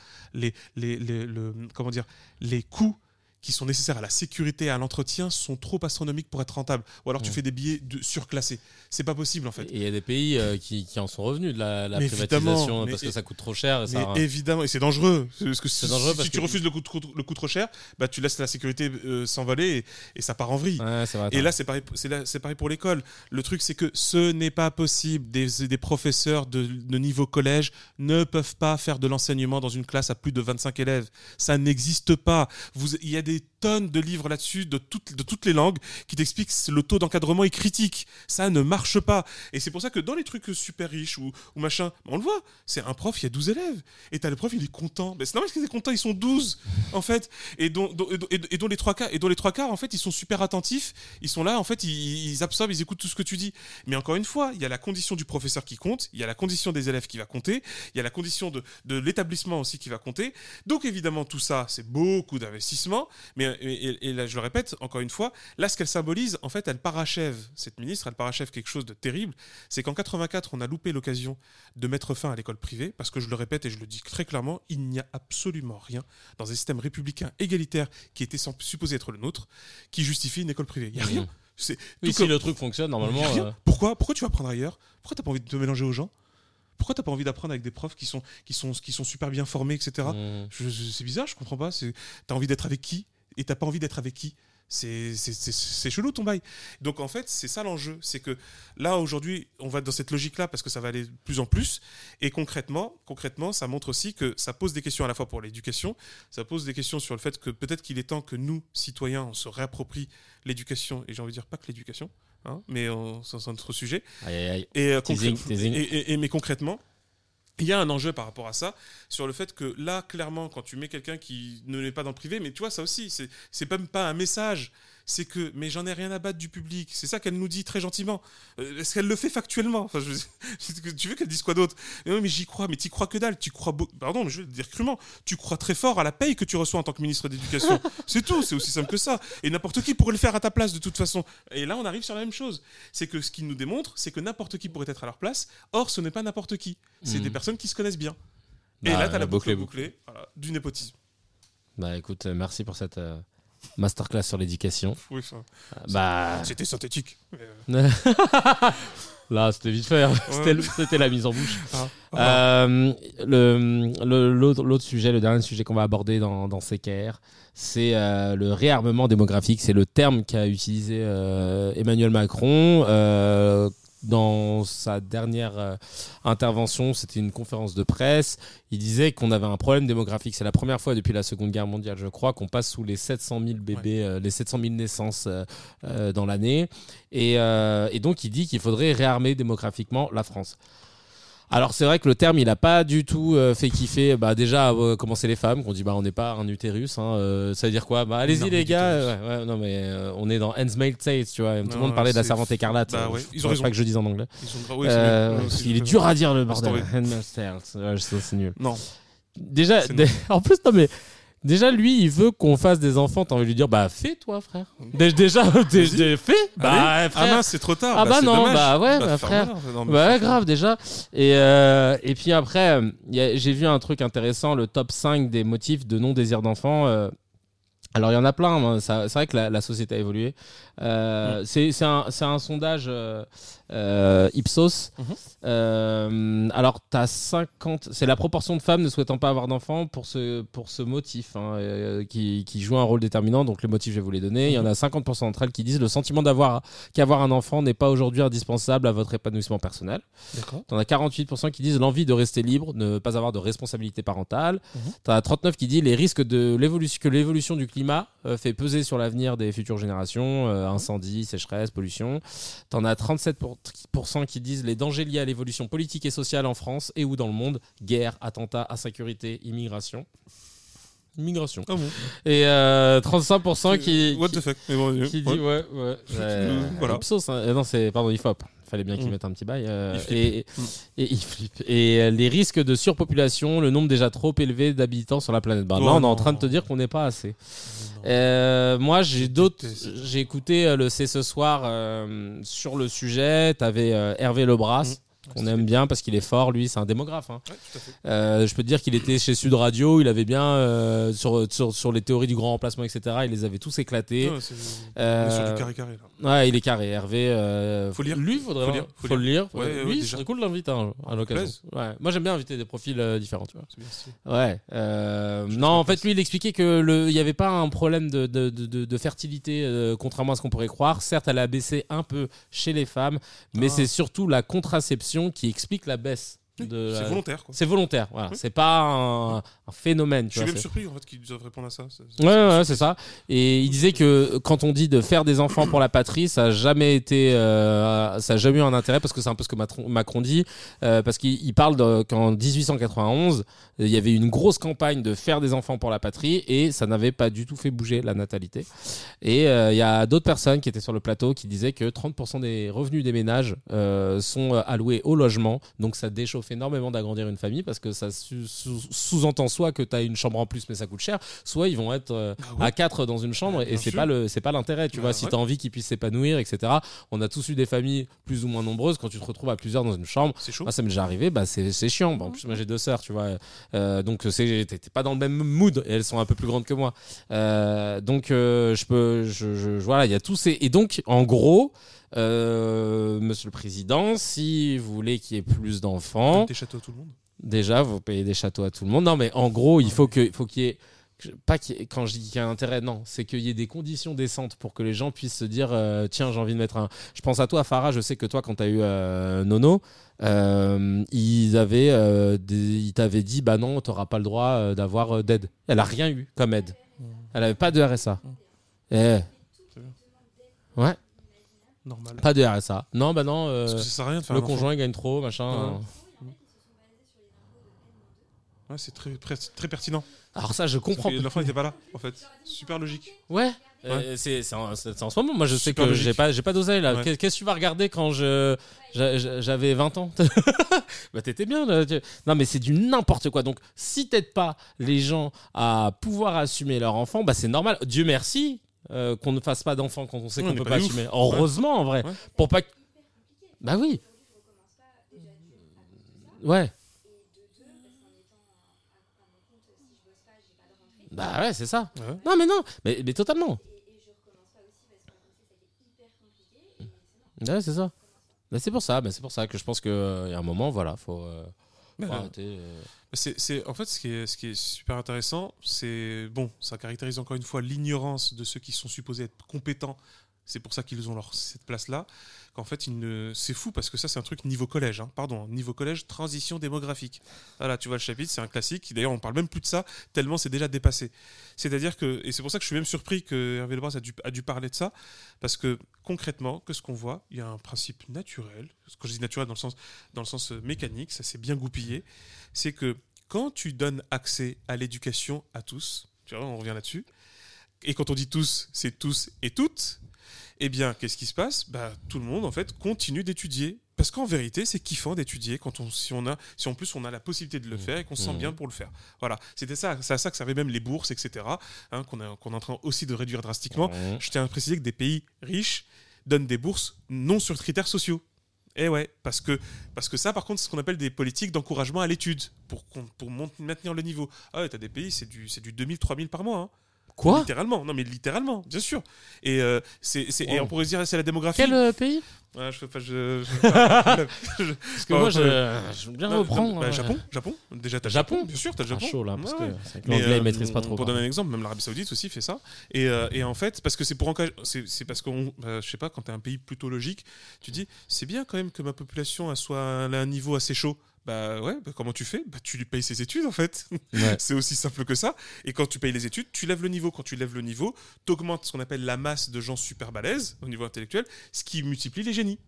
Comment dire, les coûts qui sont nécessaires à la sécurité et à l'entretien sont trop astronomiques pour être rentables. Ou alors tu fais des billets de, surclassés. C'est pas possible en fait. Et il y a des pays euh, qui, qui en sont revenus de la, la privatisation parce que ça coûte trop cher. Et Mais ça, évidemment, et c'est dangereux. Parce que si, dangereux si parce tu que- refuses le coût, le coût trop cher, bah, tu laisses la sécurité euh, s'envoler et, et ça part en vrille. Ouais, c'est vrai. Et là, c'est pareil, c'est pareil pour l'école. Le truc, c'est que ce n'est pas possible. Des, des professeurs de, de niveau collège ne peuvent pas faire de l'enseignement dans une classe à plus de 25 élèves. Ça n'existe pas. Vous, il y a des des tonnes de livres là-dessus, de toutes, de toutes les langues, qui t'expliquent que le taux d'encadrement est critique. Ça ne marche pas. Et c'est pour ça que dans les trucs super riches ou, ou machin, on le voit, c'est un prof, il y a 12 élèves. Et t'as le prof, il est content. Mais c'est normal qu'il est content, ils sont 12, [laughs] en fait. Et dont, et et les trois quarts, et dont les trois quarts, en fait, ils sont super attentifs. Ils sont là, en fait, ils, ils absorbent, ils écoutent tout ce que tu dis. Mais encore une fois, il y a la condition du professeur qui compte, il y a la condition des élèves qui va compter, il y a la condition de, de l'établissement aussi qui va compter. Donc évidemment, tout ça, c'est beaucoup d'investissement. Mais et, là, je le répète, encore une fois, là, ce qu'elle symbolise, en fait, elle parachève, cette ministre, elle parachève quelque chose de terrible. C'est qu'en 84, on a loupé l'occasion de mettre fin à l'école privée, parce que je le répète et je le dis très clairement, il n'y a absolument rien dans un système républicain égalitaire qui était supposé être le nôtre qui justifie une école privée. Il n'y a rien. C'est Oui, si le truc fonctionne, normalement. euh, Pourquoi Pourquoi tu vas apprendre ailleurs? Pourquoi t'as pas envie de te mélanger aux gens? Pourquoi t'as pas envie d'apprendre avec des profs qui sont, qui sont, qui sont super bien formés, etc. je- c'est bizarre, je comprends pas. C'est- T'as envie d'être avec qui? Et t'as pas envie d'être avec qui C'est chelou ton bail. Donc en fait, c'est ça l'enjeu. C'est que là, aujourd'hui, on va dans cette logique-là parce que ça va aller de plus en plus. Et concrètement, concrètement, ça montre aussi que ça pose des questions à la fois pour l'éducation, ça pose des questions sur le fait que peut-être qu'il est temps que nous, citoyens, on se réapproprie l'éducation. Et j'ai envie de dire pas que l'éducation, hein, mais c'est un autre sujet. Aïe, aïe. Et, euh, Teasing, concrè- teasing. et- et- et- mais concrètement, il y a un enjeu par rapport à ça, sur le fait que là, clairement, quand tu mets quelqu'un qui ne l'est pas dans le privé, mais tu vois, ça aussi, c'est même pas un message. C'est que, mais j'en ai rien à battre du public. C'est ça qu'elle nous dit très gentiment. Euh, Est-ce qu'elle le fait factuellement? Enfin, je- [laughs] Tu veux qu'elle dise quoi d'autre? Mais, oui, mais j'y crois, mais t'y crois que dalle. Tu crois, beau- pardon, mais je vais le dire crûment. Tu crois très fort à la paye que tu reçois en tant que ministre d'éducation. [laughs] c'est tout, c'est aussi simple que ça. Et n'importe qui pourrait le faire à ta place de toute façon. Et là, on arrive sur la même chose. C'est que ce qu'il nous démontre, c'est que n'importe qui pourrait être à leur place. Or, ce n'est pas n'importe qui. C'est Mhm. des personnes qui se connaissent bien. Et Bah, là, tu as la boucle bouclée, bouclée voilà, du népotisme. Bah écoute, euh, merci pour cette euh, masterclass sur l'éducation. Oui, enfin, Bah. C'était synthétique. mais, [laughs] Là, c'était vite fait. hein. C'était la mise en bouche. Ah. Euh, le- le- L'autre sujet, le dernier sujet qu'on va aborder dans, dans CKR, c'est euh, le réarmement démographique. C'est le terme qu'a utilisé euh, Emmanuel Macron dans sa dernière euh, intervention. C'était une conférence de presse. Il disait qu'on avait un problème démographique. C'est la première fois depuis la Seconde Guerre mondiale, je crois, qu'on passe sous les 700 000 bébés, euh, les 700 000 naissances euh, dans l'année. Et, et donc, il dit qu'il faudrait réarmer démographiquement la France. Alors c'est vrai que le terme il a pas du tout euh, fait kiffer bah déjà euh, commencer les femmes qu'on dit bah on n'est pas un utérus hein, euh, ça veut dire quoi? Bah allez-y les gars ouais, ouais, non mais euh, on est dans Handmaid's Tale tu vois tout le monde parlait de la c'est- servante écarlate Bah euh, ouais, ils ont raison. pas que je dise en anglais Ils sont gra- oui, c'est Euh, c'est qu'il mieux. est dur à dire le bordel. Handmaid's Tale c'est nul Non. déjà C'est dé- [laughs] en plus non mais Déjà, lui, il veut qu'on fasse des enfants. T'as envie de lui dire, bah, fais, toi, frère. Dé- Déjà, [laughs] dé- dé- fais. Bah, Allez. frère. Ah mince, c'est trop tard. Ah bah, c'est non, dommage. bah ouais, bah, faire frère. malin. Non, mais Bah ouais, grave déjà. Et, euh, et puis après, euh, y a- j'ai vu un truc intéressant, le top 5 des motifs de non-désir d'enfant. euh. Alors il y en a plein, hein. C'est vrai que la, la société a évolué. Euh, c'est, c'est un, sondage euh, euh, Ipsos. Mhm. Euh, alors tu as 50, c'est la proportion de femmes ne souhaitant pas avoir d'enfants pour ce, pour ce motif hein, qui, qui joue un rôle déterminant. Donc le motif, je vais vous les donner. Il y en a 50% d'entre elles qui disent le sentiment d'avoir qu'avoir un enfant n'est pas aujourd'hui indispensable à votre épanouissement personnel. D'accord. T'en as 48% qui disent l'envie de rester libre, ne pas avoir de responsabilité parentale. Mhm. T'en as 39 qui disent les risques de l'évolution que l'évolution du climat euh, fait peser sur l'avenir des futures générations, euh, incendie, sécheresse, pollution. T'en as 37% qui disent les dangers liés à l'évolution politique et sociale en France et ou dans le monde, guerre, attentats, insécurité, immigration. Immigration. Ah bon Et euh, 35% qui, What qui- the fuck Mais bon, qui ouais. dit ouais ouais Euh, [laughs] voilà. Ipsos, hein. Euh, non c'est pardon Ifop fallait bien qu'ils Mm. mettent un petit bail euh, et, et, Mm. et il flippe. et euh, les risques de surpopulation le nombre déjà trop élevé d'habitants sur la planète bah, Oh là on est non. en train de te dire qu'on n'est pas assez. Euh, moi j'ai d'autres j'ai écouté le C'est ce soir sur le sujet t'avais Hervé Lebras Mm. Qu'on aime bien parce qu'il est fort lui c'est un démographe hein. Ouais, tout à fait. Euh, je peux te dire qu'il était chez Sud Radio, il avait bien euh, sur, sur, sur les théories du grand remplacement, etc. Il les avait tous éclatés. Ouais, c'est- Euh, on est sur du carré carré là. Ouais, il est carré. Hervé, Faut lire. Lui, faudrait Faut lire, faut faut le lire. Ouais, lui, déjà. ce serait cool de l'inviter à l'occasion. Moi, j'aime bien inviter des profils différents, tu vois. C'est bien. Ouais. non, en fait, lui, il expliquait que le, il n'y avait pas un problème de, de, de, fertilité, contrairement à ce qu'on pourrait croire. Certes, elle a baissé un peu chez les femmes, mais Ah. c'est surtout la contraception qui explique la baisse. De C'est volontaire quoi. C'est volontaire, voilà. Oui. C'est pas un, un phénomène. Je suis vois, même surpris en fait qu'ils doivent répondre à ça. C'est- Ouais, ouais, ouais, c'est ça. Et il disait que quand on dit de faire des enfants pour la patrie, ça a jamais été, euh, ça a jamais eu un intérêt parce que c'est un peu ce que Macron, dit, euh, parce qu'il il parle qu'en 1891, il y avait une grosse campagne de faire des enfants pour la patrie et ça n'avait pas du tout fait bouger la natalité. Et euh, il y a d'autres personnes qui étaient sur le plateau qui disaient que 30% des revenus des ménages euh, sont euh, alloués au logement, donc ça énormément d'agrandir une famille parce que ça sous-entend soit que tu as une chambre en plus mais ça coûte cher, soit ils vont être euh, Ah ouais. à quatre dans une chambre et c'est pas le c'est pas l'intérêt tu vois. Si tu as envie qu'ils puissent s'épanouir etc on a tous eu des familles plus ou moins nombreuses. Quand tu te retrouves à plusieurs dans une chambre C'est chaud. moi ça m'est déjà arrivé bah c'est c'est chiant. Bah, en plus moi j'ai deux sœurs tu vois. Euh, donc c'est t'es pas dans le même mood et elles sont un peu plus grandes que moi. Euh, donc je peux je, je- voilà il y a tous ces et donc en gros euh, Monsieur le Président, si vous voulez qu'il y ait plus d'enfants, Des châteaux à tout le monde. Déjà, vous payez des châteaux à tout le monde. Non, mais en gros, il faut que, faut qu'il y ait pas qu'il ait- quand je dis qu'il y a un intérêt, non, c'est qu'il y ait des conditions décentes pour que les gens puissent se dire euh, tiens, j'ai envie de mettre un. Je pense à toi, Farah, je sais que toi, quand tu as eu euh, Nono, euh, ils avaient, des- ils t'avaient dit bah non, t'auras pas le droit d'avoir d'aide. Elle a rien eu comme aide. Elle avait pas de RSA. Eh. Ouais, Normal. pas de RSA. Non, bah non. euh, Parce que ça sert à rien de faire le un enfant. conjoint il gagne trop, machin. Ouais. euh. Ouais, c'est très, très, très pertinent. Alors ça, je comprends. Parce que L'enfant n'était pas là, en fait. Super logique. Ouais. Euh, c'est c'est en, c'est en ce moment. Moi, je sais Super que logique. j'ai pas, j'ai pas d'oseille là. Ouais. Qu'est- Qu'est-ce que tu vas regarder quand je j'a- j'a- j'avais 20 ans? [laughs] Bah t'étais bien. Là. tu- Non, mais c'est du n'importe quoi. Donc, si t'aides pas les gens à pouvoir assumer leur enfant, bah c'est normal. Dieu merci euh, qu'on ne fasse pas d'enfants quand on sait Ouais, qu'on on peut pas assumer. Heureusement, en vrai, Ouais. pour pas. que- Bah oui. Ouais. Bah ouais, c'est ça. Ouais. Non, mais non, mais, mais totalement. Ouais, c'est ça. Bah, c'est pour ça, bah, c'est pour ça que je pense qu'il y a un moment, voilà, faut, euh, faut Ouais. arrêter. euh. C'est, c'est- en fait, ce qui, est, ce qui est super intéressant, c'est bon, ça caractérise encore une fois l'ignorance de ceux qui sont supposés être compétents. C'est pour ça qu'ils ont leur, cette place-là. Qu'en fait, ils ne... c'est fou parce que ça, c'est un truc niveau collège. hein. Pardon, niveau collège, transition démographique. Voilà, tu vois le chapitre, c'est un classique. D'ailleurs, on parle même plus de ça tellement c'est déjà dépassé. C'est-à-dire que, et c'est pour ça que je suis même surpris que Hervé Lebras a dû, a dû parler de ça, parce que concrètement, que ce qu'on voit, il y a un principe naturel. Quand je dis naturel dans le sens, euh, mécanique, ça s'est bien goupillé. C'est que quand tu donnes accès à l'éducation à tous, tu vois, on revient là-dessus, et quand on dit tous, c'est tous et toutes, eh bien, qu'est-ce qui se passe? Bah, Tout le monde, en fait, continue d'étudier. Parce qu'en vérité, c'est kiffant d'étudier quand on, si, on a, si en plus on a la possibilité de le faire et qu'on se sent Mmh. bien pour le faire. Voilà, c'était ça, c'est à ça que servaient même les bourses, etc., hein, qu'on a- qu'on est en train aussi de réduire drastiquement. Mmh. Je tiens à préciser que des pays riches donnent des bourses non sur critères sociaux. Eh ouais, parce que, parce que ça, par contre, c'est ce qu'on appelle des politiques d'encouragement à l'étude, pour, pour maintenir le niveau. Ah ouais, t'as des pays, c'est du, c'est du 2000, 3000 par mois. hein. Quoi Littéralement, non mais littéralement, bien sûr. Et, euh, c'est, c'est- et Wow. on pourrait se dire, c'est la démographie. Quel euh, pays Ouais, je je, [laughs] je- je- Parce que Bah, moi, euh, je, je veux bien bah, reprendre. bah. Japon, Japon. Déjà, t'as le Japon Japon, bien sûr, t'as le Ah, Japon. chaud là, parce Ouais, que ouais. c'est vrai que Mais, l'anglais, euh, il maîtrise pas trop. Pour quoi. donner un exemple, même l'Arabie Saoudite aussi fait ça. Et, euh, et en fait, parce que c'est pour encourager- c'est c'est parce qu'on, bah, je sais pas, quand t'es un pays plutôt logique, tu dis, c'est bien quand même que ma population elle soit à un niveau assez chaud. Bah ouais, bah, comment tu fais? Bah tu lui payes ses études en fait. Ouais. [laughs] c'est aussi simple que ça. Et quand tu payes les études, tu lèves le niveau. Quand tu lèves le niveau, tu augmentes ce qu'on appelle la masse de gens super balèzes au niveau intellectuel, ce qui multiplie les génies.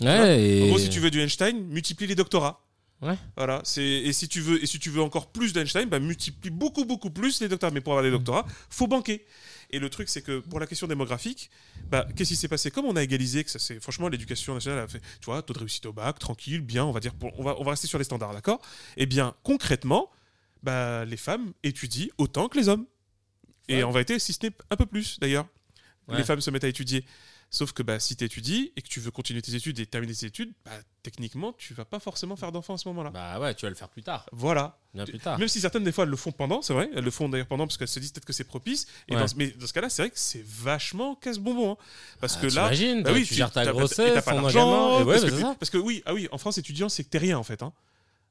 Ouais, et... En gros, si tu veux du Einstein, multiplie les doctorats. Ouais. Voilà, c'est et si tu veux et si tu veux encore plus d'Einstein, bah multiplie beaucoup beaucoup plus les doctorats. Mais pour avoir des doctorats, faut banquer. Et le truc, c'est que pour la question démographique, bah, qu'est-ce qui s'est passé? Comme on a égalisé, que ça? C'est franchement l'éducation nationale a fait, tu vois, taux de réussite au bac, tranquille, bien, on va dire, pour- on va on va rester sur les standards, d'accord? Eh bien, concrètement, bah, les femmes étudient autant que les hommes. Et en vérité, si ce n'est un peu plus d'ailleurs, Ouais. les femmes se mettent à étudier. Sauf que bah, si tu étudies et que tu veux continuer tes études et terminer tes études, bah, techniquement, tu vas pas forcément faire d'enfants à ce moment-là. Bah ouais, tu vas le faire plus tard. Voilà. Bien plus tard. Même si certaines des fois elles le font pendant, c'est vrai, elles le font d'ailleurs pendant parce qu'elles se disent peut-être que c'est propice. Et Ouais. dans ce- mais dans ce cas-là, c'est vrai que c'est vachement casse-bonbon. hein. Parce Ah, que là, t'imagines, bah oui, tu gères ta grossesse, t'as pas d'argent. ouais, parce, bah, que, parce que oui, ah oui, en France, étudiant, c'est que t'es rien en fait. hein.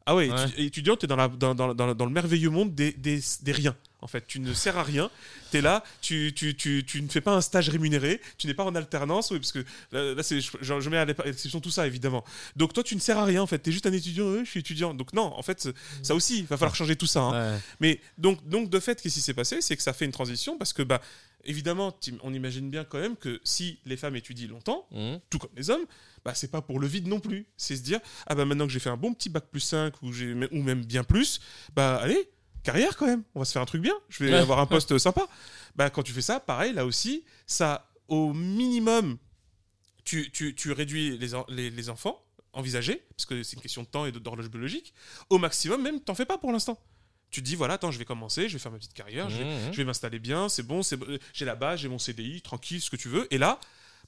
Ah ouais, Ouais. étu- étudiant, t'es dans, la, dans, dans, dans, dans le merveilleux monde des, des, des riens. En fait, tu ne sers à rien. T'es là, tu, tu, tu, tu ne fais pas un stage rémunéré, tu n'es pas en alternance, oui, parce que là, là, c'est, je, mets à l'exception tout ça évidemment. Donc toi, tu ne sers à rien en fait. T'es juste un étudiant. je suis étudiant. Donc non, en fait, ça aussi, il va falloir changer tout ça. hein. Ouais. Mais donc, donc de fait, qu'est-ce qui s'est passé? C'est que ça fait une transition parce que, bah, évidemment, on imagine bien quand même que si les femmes étudient longtemps, Mmh. tout comme les hommes, bah, c'est pas pour le vide non plus. C'est se dire, ah bah maintenant que j'ai fait un bon petit bac plus 5 ou, j'ai, ou même bien plus, bah allez, carrière quand même, on va se faire un truc bien, je vais Ouais. avoir un poste sympa. Bah quand tu fais ça, pareil, là aussi, ça, au minimum, tu, tu, tu réduis les, les, les enfants envisagés, parce que c'est une question de temps et d'horloge biologique, au maximum même, t'en fais pas pour l'instant. Tu te dis, voilà, attends, je vais commencer, je vais faire ma petite carrière, je vais, je vais m'installer bien, c'est bon, c'est j'ai la base, j'ai mon CDI, tranquille, ce que tu veux. Et là,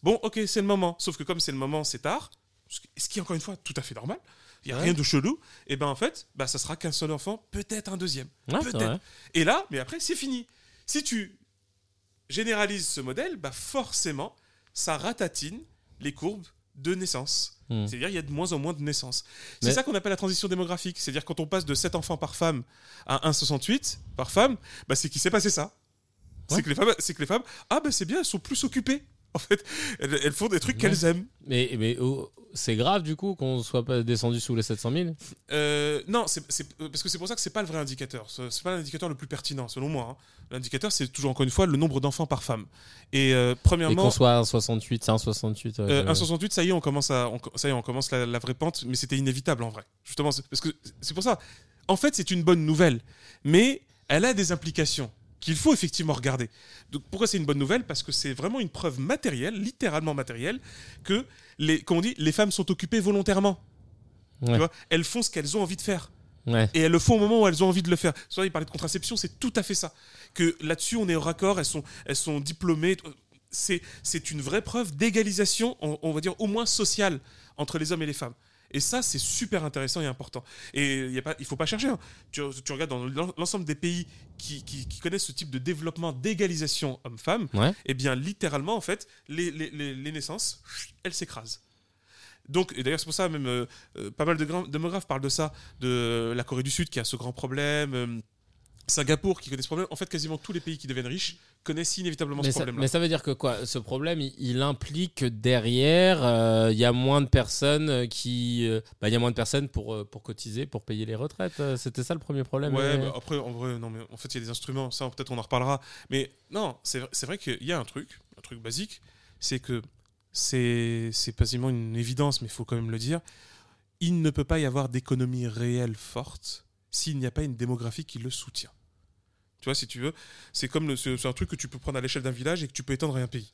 bon, ok, c'est le moment. Sauf que comme c'est le moment, c'est tard, ce qui- ce qui est encore une fois tout à fait normal, il n'y a Ouais. rien de chelou, et ben en fait, bah, ça sera qu'un seul enfant, peut-être un deuxième. Ouais, peut-être. Et là, mais après, c'est fini. Si tu généralises ce modèle, bah forcément, ça ratatine les courbes de naissance. Hmm. C'est-à-dire il y a de moins en moins de naissances. C'est Mais- ça qu'on appelle la transition démographique. C'est-à-dire quand on passe de 7 enfants par femme à 1,68 par femme, bah, c'est qu'il s'est passé ça. Ouais. C'est que les femmes, c'est que les femmes, ah bah c'est bien, elles sont plus occupées. [laughs] En fait, elles, elles font des trucs qu'elles aiment. Mais, mais oh, c'est grave du coup qu'on soit pas descendu sous les 700 000 Euh, non, c'est euh, parce que c'est pour ça que c'est pas le vrai indicateur. C'est pas l'indicateur le plus pertinent, selon moi. hein. L'indicateur, c'est toujours encore une fois le nombre d'enfants par femme. Et euh, Et premièrement, qu'on soit un 68, c'est un 68. ouais, Euh, je- 1,68, ça y est, on commence à, on- ça y est, on commence la, la vraie pente, mais c'était inévitable en vrai. Justement, parce que c'est pour ça. En fait, c'est une bonne nouvelle, mais elle a des implications qu'il faut effectivement regarder. Donc, pourquoi c'est une bonne nouvelle? Parce que c'est vraiment une preuve matérielle, littéralement matérielle, que les, comme on dit, les femmes sont occupées volontairement. Ouais. Tu vois elles font ce qu'elles ont envie de faire. Ouais. Et elles le font au moment où elles ont envie de le faire. Soit il parlait de contraception, c'est tout à fait ça. Que là-dessus, on est au raccord, elles sont, elles sont diplômées. C'est, c'est une vraie preuve d'égalisation, on, on va dire au moins sociale, entre les hommes et les femmes. Et ça, c'est super intéressant et important. Et il ne faut pas chercher. hein. Tu, tu regardes dans l'en- l'ensemble des pays qui, qui- qui connaissent ce type de développement d'égalisation homme-femme, Ouais. eh bien, littéralement, en fait, les, les- les- les naissances, elles s'écrasent. Donc, et d'ailleurs, c'est pour ça, même euh, euh, pas mal de démographes parlent de ça, de la Corée du Sud qui a ce grand problème, euh, Singapour qui connaît ce problème. En fait, quasiment tous les pays qui deviennent riches connaissent inévitablement Mais ce ça, problème-là. mais ça veut dire que quoi? Ce problème, il, il implique que derrière, euh, il y a moins de personnes euh, qui, euh, bah, y a moins de personnes pour euh, pour cotiser, pour payer les retraites. Euh, C'était ça le premier problème. Ouais, euh, bah, après, en vrai, non, mais en fait, il y a des instruments, ça, peut-être on en reparlera. Mais non, c'est vrai- c'est vrai qu'il y a un truc, un truc basique, c'est que c'est c'est quasiment une évidence, mais il faut quand même le dire. Il ne peut pas y avoir d'économie réelle forte s'il n'y a pas une démographie qui le soutient. Tu vois, si tu veux, c'est comme le- c'est un truc que tu peux prendre à l'échelle d'un village et que tu peux étendre à un pays.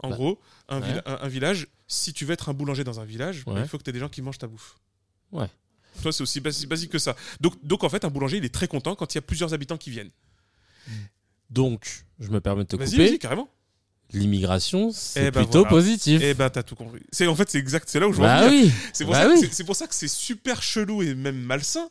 En Bah, gros, un, ouais. villa- un- un village, si tu veux être un boulanger dans un village, bah, il faut que tu aies des gens qui mangent ta bouffe. Ouais. Toi, c'est aussi basi- basique que ça. Donc, donc, en fait, un boulanger, il est très content quand il y a plusieurs habitants qui viennent. Donc, je me permets de te Vas-y, couper. vas-y, carrément. L'immigration, c'est Eh ben plutôt voilà. positif. Eh ben, t'as tout compris. C'est en fait, c'est exact. C'est là où je veux bah oui. C'est pour, Bah oui. pour ça que c'est super chelou et même malsain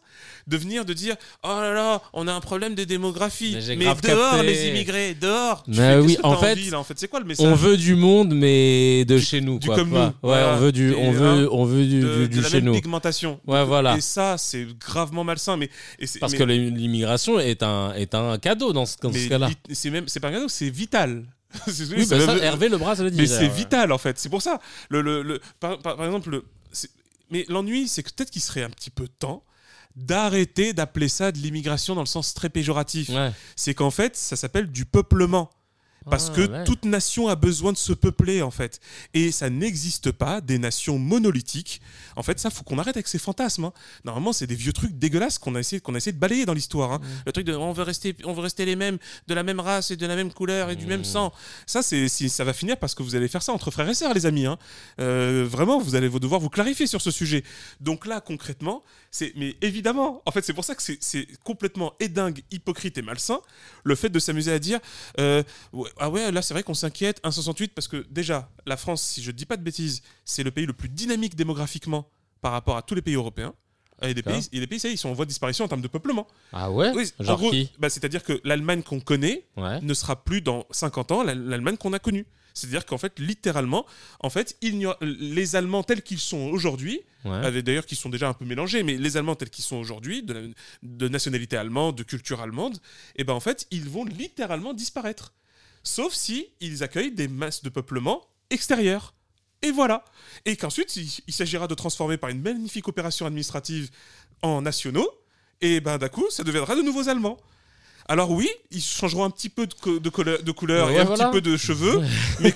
de venir de dire oh là là, on a un problème de démographie. Mais dehors capté. les immigrés, dehors. Mais fais, oui, en fait, envie, là, en fait, c'est quoi le message? On veut du monde, mais de Du- chez nous, du quoi. comme pas- nous, Ouais, voilà. on veut du, on veut, on veut du, de, du- de la chez même nous. pigmentation. Ouais, voilà. Et ça, c'est gravement malsain. Mais et Parce mais- que l'immigration est un, est un cadeau dans ce, ce cas-là. c'est même, c'est pas un cadeau, c'est vital. [laughs] C'est- Oui, bah ça, même- Hervé Lebras l'a dit. Mais c'est d'ailleurs. vital en fait, c'est pour ça. Le, le, le- par, par- par exemple, le- mais l'ennui, c'est que peut-être qu'il serait un petit peu temps d'arrêter d'appeler ça de l'immigration dans le sens très péjoratif. Ouais. C'est qu'en fait, ça s'appelle du peuplement. Parce Ah, que ouais. toute nation a besoin de se peupler, en fait. Et ça n'existe pas des nations monolithiques. En fait, ça, faut qu'on arrête avec ces fantasmes. hein. Normalement, c'est des vieux trucs dégueulasses qu'on a essayé, qu'on a essayé de balayer dans l'histoire. hein. Le truc de on veut, rester, on veut rester les mêmes, de la même race et de la même couleur et du même sang. Ça, c'est, ça va finir parce que vous allez faire ça entre frères et sœurs, les amis. hein. Euh, vraiment, vous allez devoir vous clarifier sur ce sujet. Donc là, concrètement, c'est, mais évidemment, en fait, c'est pour ça que c'est, c'est complètement édingue, hypocrite et malsain, le fait de s'amuser à dire euh, ouais, ah ouais, là, c'est vrai qu'on s'inquiète, 1,68, parce que déjà, la France, si je dis pas de bêtises, c'est le pays le plus dynamique démographiquement par rapport à tous les pays européens. Et des pays, et les pays, ça ils sont en voie de disparition en termes de peuplement. Ah ouais Oui, en Genre gros, qui bah, c'est-à-dire que l'Allemagne qu'on connaît Ouais. ne sera plus dans 50 ans l'Al- l'Allemagne qu'on a connue. C'est-à-dire qu'en fait, littéralement, en fait, il n'y aura- les Allemands tels qu'ils sont aujourd'hui, Ouais. d'ailleurs qui sont déjà un peu mélangés, mais les Allemands tels qu'ils sont aujourd'hui, de, de nationalité allemande, de culture allemande, et ben en fait, ils vont littéralement disparaître. Sauf si ils accueillent des masses de peuplement extérieures. Et voilà. Et qu'ensuite, il, s'agira de transformer par une magnifique opération administrative en nationaux, et ben d'un coup, ça deviendra de nouveaux Allemands. Alors oui, ils changeront un petit peu de, co- de couleur, de couleur Ouais, et un voilà. petit peu de cheveux, [laughs] mais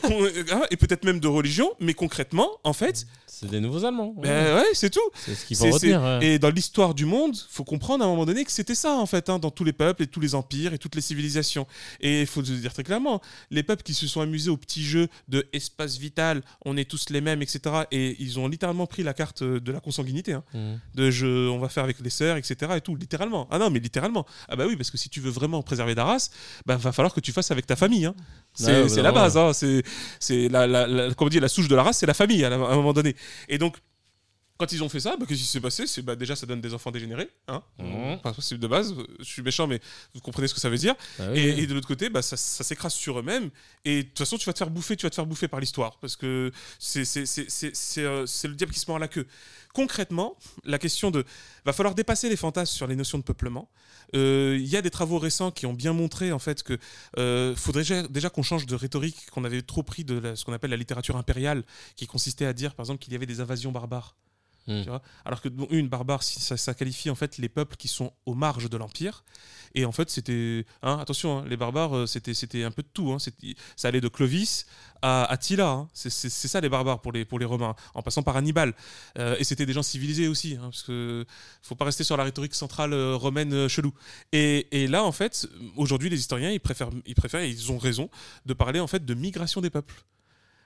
hein, et peut-être même de religion, mais concrètement, en fait, C'est des nouveaux Allemands. Ouais. ben ouais, c'est tout. c'est ce qu'il faut retenir. ouais. Et dans l'histoire du monde, faut comprendre à un moment donné que c'était ça en fait, hein, dans tous les peuples et tous les empires et toutes les civilisations. Et il faut se dire très clairement, les peuples qui se sont amusés au petit jeu de espace vital, on est tous les mêmes, etc. Et ils ont littéralement pris la carte de la consanguinité, hein, Mhm. de je, on va faire avec les sœurs, etc. Et tout, littéralement. Ah non, mais littéralement. Ah bah oui, parce que si tu veux vraiment préserver ta race, bah va falloir que tu fasses avec ta famille. hein. C'est Ouais, ouais, c'est la base, hein. c'est la, la, la- comme on dit, la souche de la race, c'est la famille à un moment donné. Et donc Quand ils ont fait ça, bah, qu'est-ce qui s'est passé? C'est bah, déjà ça donne des enfants dégénérés, hein principe de base. Je suis méchant, mais vous comprenez ce que ça veut dire. Ah oui, Et, de l'autre côté, bah, ça, ça s'écrase sur eux-mêmes. Et de toute façon, tu vas te faire bouffer, tu vas te faire bouffer par l'histoire. Parce que c'est euh, le diable qui se mord la queue. Concrètement, la question de. Va falloir dépasser les fantasmes sur les notions de peuplement. Euh, Il y a des travaux récents qui ont bien montré en fait que euh, faudrait déjà, déjà qu'on change de rhétorique qu'on avait trop pris de la- ce qu'on appelle la littérature impériale, qui consistait à dire par exemple qu'il y avait des invasions barbares. Mm. Vois Alors que une barbare, ça, qualifie en fait les peuples qui sont aux marges de l'empire. Et en fait, c'était hein, attention, hein, les barbares, euh, c'était c'était un peu de tout. hein. Ça allait de Clovis à Attila. C'est ça les barbares pour les pour les Romains, en passant par Hannibal. Euh, et c'était des gens civilisés aussi, parce que faut pas rester sur la rhétorique centrale euh, romaine chelou. Et, et là, en fait, aujourd'hui, les historiens, ils préfèrent, ils préfèrent, et ils ont raison, de parler en fait de migration des peuples.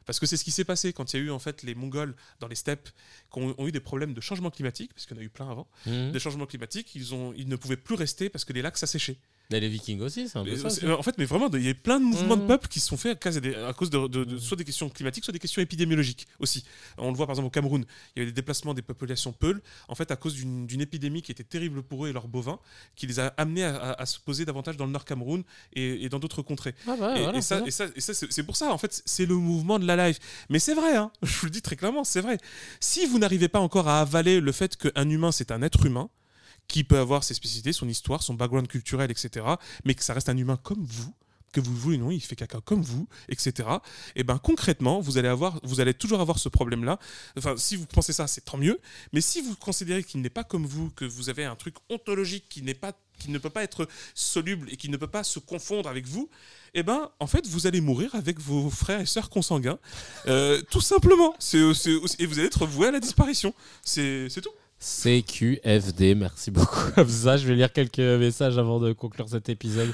Parce que c'est ce qui s'est passé quand il y a eu en fait les Mongols dans les steppes qui ont, ont eu des problèmes de changement climatique, parce qu'il y en a eu plein avant, Mhm. des changements climatiques, ils, ont, ils ne pouvaient plus rester parce que les lacs s'asséchaient. Et les Vikings aussi, c'est un peu Mais, ça. aussi. en fait, mais vraiment, il y a plein de mouvements de peuples qui se sont faits à cause, des, à cause de, de- de- soit des questions climatiques, soit des questions épidémiologiques aussi. On le voit par exemple au Cameroun, il y avait des déplacements des populations peules, en fait à cause d'une d'une épidémie qui était terrible pour eux et leurs bovins, qui les a amenés à, à- à se poser davantage dans le nord Cameroun et, et dans d'autres contrées. Ah bah, Et, voilà, et ça, c'est et ça, et ça, c'est c'est pour ça, en fait, c'est le mouvement de la life. Mais c'est vrai, hein, [laughs] je vous le dis très clairement, c'est vrai. Si vous n'arrivez pas encore à avaler le fait qu'un humain, c'est un être humain, qui peut avoir ses spécificités, son histoire, son background culturel, etc., mais que ça reste un humain comme vous, que vous le voulez ou non, il fait caca comme vous, etc. Et ben concrètement, vous allez avoir, vous allez toujours avoir ce problème-là. Enfin, si vous pensez ça, c'est tant mieux. Mais si vous considérez qu'il n'est pas comme vous, que vous avez un truc ontologique qui n'est pas, qui ne peut pas être soluble et qui ne peut pas se confondre avec vous, eh ben en fait, vous allez mourir avec vos frères et sœurs consanguins, Euh, tout simplement. Et vous allez être voué à la disparition. C'est tout. CQFD, merci beaucoup. [laughs] Comme ça, je vais lire quelques messages avant de conclure cet épisode.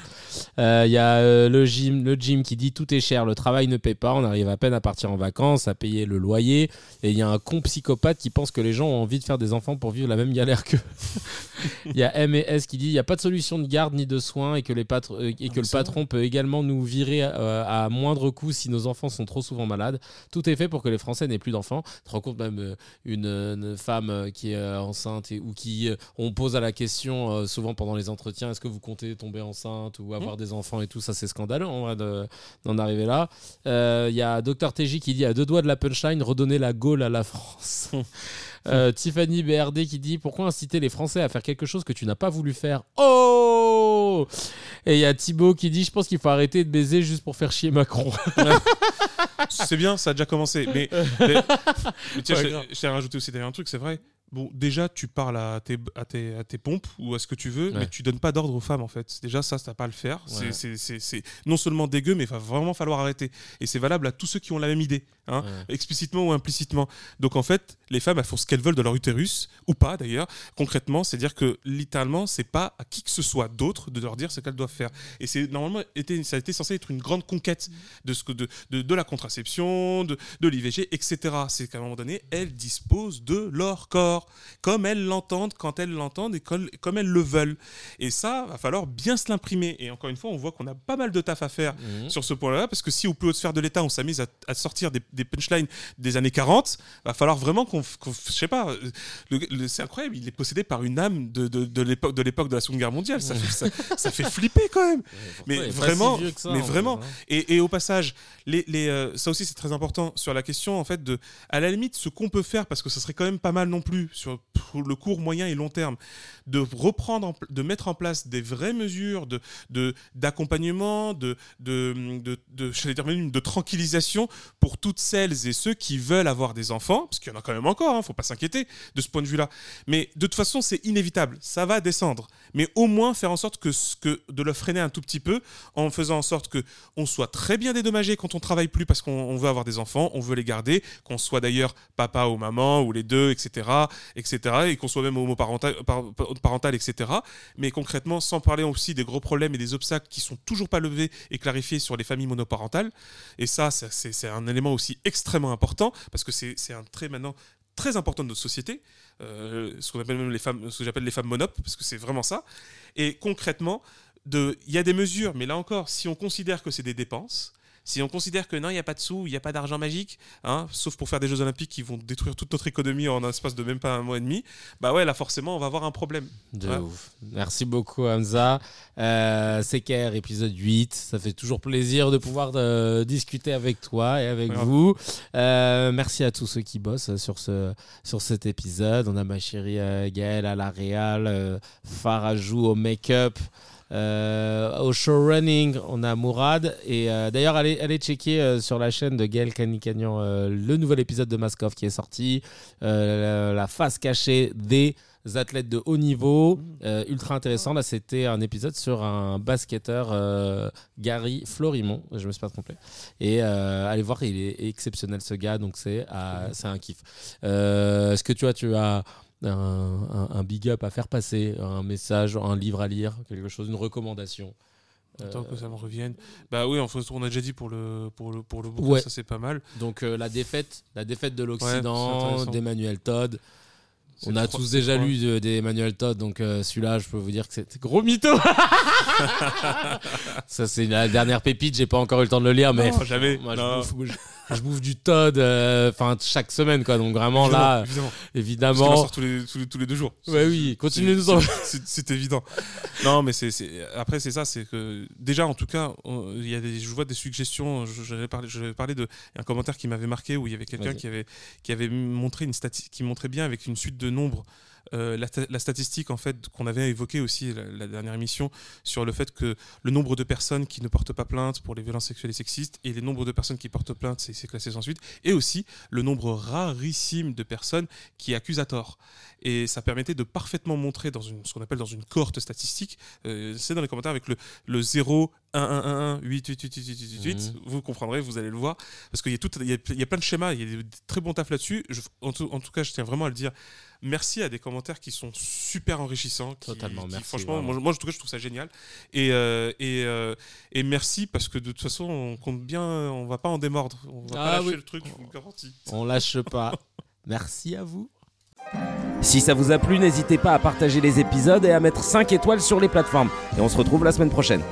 Euh, Il y a euh, le, gym, le gym qui dit tout est cher, le travail ne paie pas, on arrive à peine à partir en vacances, à payer le loyer. Et il y a un con psychopathe qui pense que les gens ont envie de faire des enfants pour vivre la même galère qu'eux. [laughs] Il y a M et S qui dit il n'y a pas de solution de garde ni de soins et que, les patr- euh, et que le patron peut également nous virer à moindre coût si nos enfants sont trop souvent malades. Tout est fait pour que les Français n'aient plus d'enfants. Tu te rends compte même une, une femme qui est enceinte et, ou qui euh, on pose à la question euh, souvent pendant les entretiens est-ce que vous comptez tomber enceinte ou avoir des enfants et tout ça c'est scandaleux en vrai de- d'en arriver là. Euh, Il y a Dr TJ qui dit à deux doigts de la punchline redonner la Gaule à la France. [laughs] Euh, Tiffany BRD qui dit pourquoi inciter les Français à faire quelque chose que tu n'as pas voulu faire? Oh Et il y a Thibaut qui dit je pense qu'il faut arrêter de baiser juste pour faire chier Macron. [laughs] C'est bien, ça a déjà commencé. Mais, mais- mais tiens, je, je rajouter aussi derrière un truc, c'est vrai. Bon, déjà, tu parles à tes, à tes, à tes pompes ou à ce que tu veux, Ouais. mais tu donnes pas d'ordre aux femmes en fait. Déjà, ça, ça va pas à le faire. C'est- Ouais. Non seulement dégueu, mais il va vraiment falloir arrêter. Et c'est valable à tous ceux qui ont la même idée, hein, Ouais. explicitement ou implicitement. Donc en fait, les femmes, elles font ce qu'elles veulent de leur utérus, ou pas d'ailleurs. Concrètement, c'est-à-dire que littéralement, c'est pas à qui que ce soit d'autre de leur dire ce qu'elles doivent faire. Et c'est normalement été, ça a été censé être une grande conquête de, ce que, de, de, de la contraception, de, de l'IVG, etc. C'est qu'à un moment donné, elles disposent de leur corps, comme elles l'entendent, quand elles l'entendent et comme, elles le veulent. Et ça, va falloir bien se l'imprimer. Et encore une fois, on voit qu'on a pas mal de taf à faire Mhm. sur ce point-là, parce que si au plus haute sphère de l'État, on s'amuse à, à sortir des, des punchlines des années 40, va falloir vraiment qu'on, qu'on- je sais pas, c'est incroyable, il est possédé par une âme de, de, de l'époque de la Seconde Guerre mondiale. Ça fait, ça, [laughs] ça fait flipper quand même. Mais vraiment, si ça, mais vraiment. hein. Et, et au passage, les, les, euh, ça aussi c'est très important sur la question en fait de, à la limite, ce qu'on peut faire parce que ce serait quand même pas mal non plus sur le court, moyen et long terme, de reprendre, de mettre en place des vraies mesures de de- d'accompagnement, de de, de, de, même de tranquillisation pour toutes celles et ceux qui veulent avoir des enfants, parce qu'il y en a quand même encore, hein, faut pas s'inquiéter de ce point de vue-là. Mais de toute façon, c'est inévitable, ça va descendre. Mais au moins faire en sorte que, que de le freiner un tout petit peu, en faisant en sorte que on soit très bien dédommagé quand on travaille plus parce qu'on on veut avoir des enfants, on veut les garder, qu'on soit d'ailleurs papa ou maman ou les deux, etc., etc., et qu'on soit même homoparental, par- par- parental, etc. Mais concrètement, sans parler aussi des gros problèmes et des obstacles qui sont toujours pas levés et clarifiés sur les familles monoparentales. Et ça, c'est un élément aussi extrêmement important parce que c'est un trait maintenant très important de notre société, euh, ce qu'on appelle même les femmes, ce que j'appelle les femmes monopes, parce que c'est vraiment ça. Et concrètement, il y a des mesures, mais là encore, si on considère que c'est des dépenses, Si on considère que non, il n'y a pas de sous, il n'y a pas d'argent magique, hein, sauf pour faire des Jeux Olympiques qui vont détruire toute notre économie en un espace de même pas un mois et demi, bah ouais, là forcément, on va avoir un problème. De Ouais. ouf. Merci beaucoup Hamza. Euh, CKR épisode 8. Ça fait toujours plaisir de pouvoir euh, discuter avec toi et avec Ouais. vous. Euh, merci à tous ceux qui bossent sur, ce, sur cet épisode. On a ma chérie euh, Gaëlle à la réal, euh, Farajou au make-up. Euh, au showrunning, on a Mourad. Et euh, d'ailleurs, allez, allez checker euh, sur la chaîne de Gaël Canicagnan le nouvel épisode de Mask Off qui est sorti. La, la face cachée des athlètes de haut niveau. Ultra intéressant. Là, c'était un épisode sur un basketteur, Gary Florimont. Je me suis pas trompé. Et allez voir, il est exceptionnel ce gars. Donc, c'est c'est un kiff. Est-ce que tu as, tu as un, un- un big up à faire passer, un message, un livre à lire, quelque chose, une recommandation Attends que ça me revienne. Bah oui, en fait, on a déjà dit pour le pour le pour le bouquin, Ouais. ça c'est pas mal. Donc euh, la défaite, la défaite de l'Occident, d'Emmanuel Todd. On a tous déjà lu euh, des Emmanuel Todd, donc euh, celui-là, je peux vous dire que c'est gros mytho. [laughs] Ça, c'est la dernière pépite. J'ai pas encore eu le temps de le lire, mais Non, jamais. Moi, Non. je, je bouffe du Todd, euh, enfin chaque semaine, quoi. Donc vraiment là, évidemment, évidemment. Évidemment. sort tous les, tous les, tous les deux jours. Ouais, oui, continuez nous en- c'est- évident. Non, mais c'est après c'est ça, c'est que déjà en tout cas, il y a des, je vois des suggestions. je- J'avais parlé, j'avais parlé de un commentaire qui m'avait marqué où il y avait quelqu'un qui avait qui avait montré une stati- qui montrait bien avec une suite de nombres. Euh, la, ta- la statistique en fait qu'on avait évoquée aussi la, la dernière émission sur le fait que le nombre de personnes qui ne portent pas plainte pour les violences sexuelles et sexistes et les nombres de personnes qui portent plainte c'est classé sans suite et aussi le nombre rarissime de personnes qui accusent à tort. Et ça permettait de parfaitement montrer dans une, ce qu'on appelle dans une cohorte statistique, euh, c'est dans les commentaires avec le, le 0, 1, 1, 1, 1, 8, 8, 8, 8, 8, 8, 8, Mhm. vous comprendrez, vous allez le voir, parce qu'il y a, tout, il y a, il y a plein de schémas, il y a des très bons taf là-dessus, en, en tout cas je tiens vraiment à le dire, merci à des commentaires qui sont super enrichissants, qui- Totalement, qui, merci, franchement, moi, moi, en tout cas je trouve ça génial, et, euh, et, euh, et merci parce que de toute façon on compte bien, on va pas en démordre, on va Ah pas lâcher oui. le truc, je vous le garantis. On lâche pas. [laughs] Merci à vous. Si ça vous a plu, n'hésitez pas à partager les épisodes et à mettre 5 étoiles sur les plateformes. Et on se retrouve la semaine prochaine.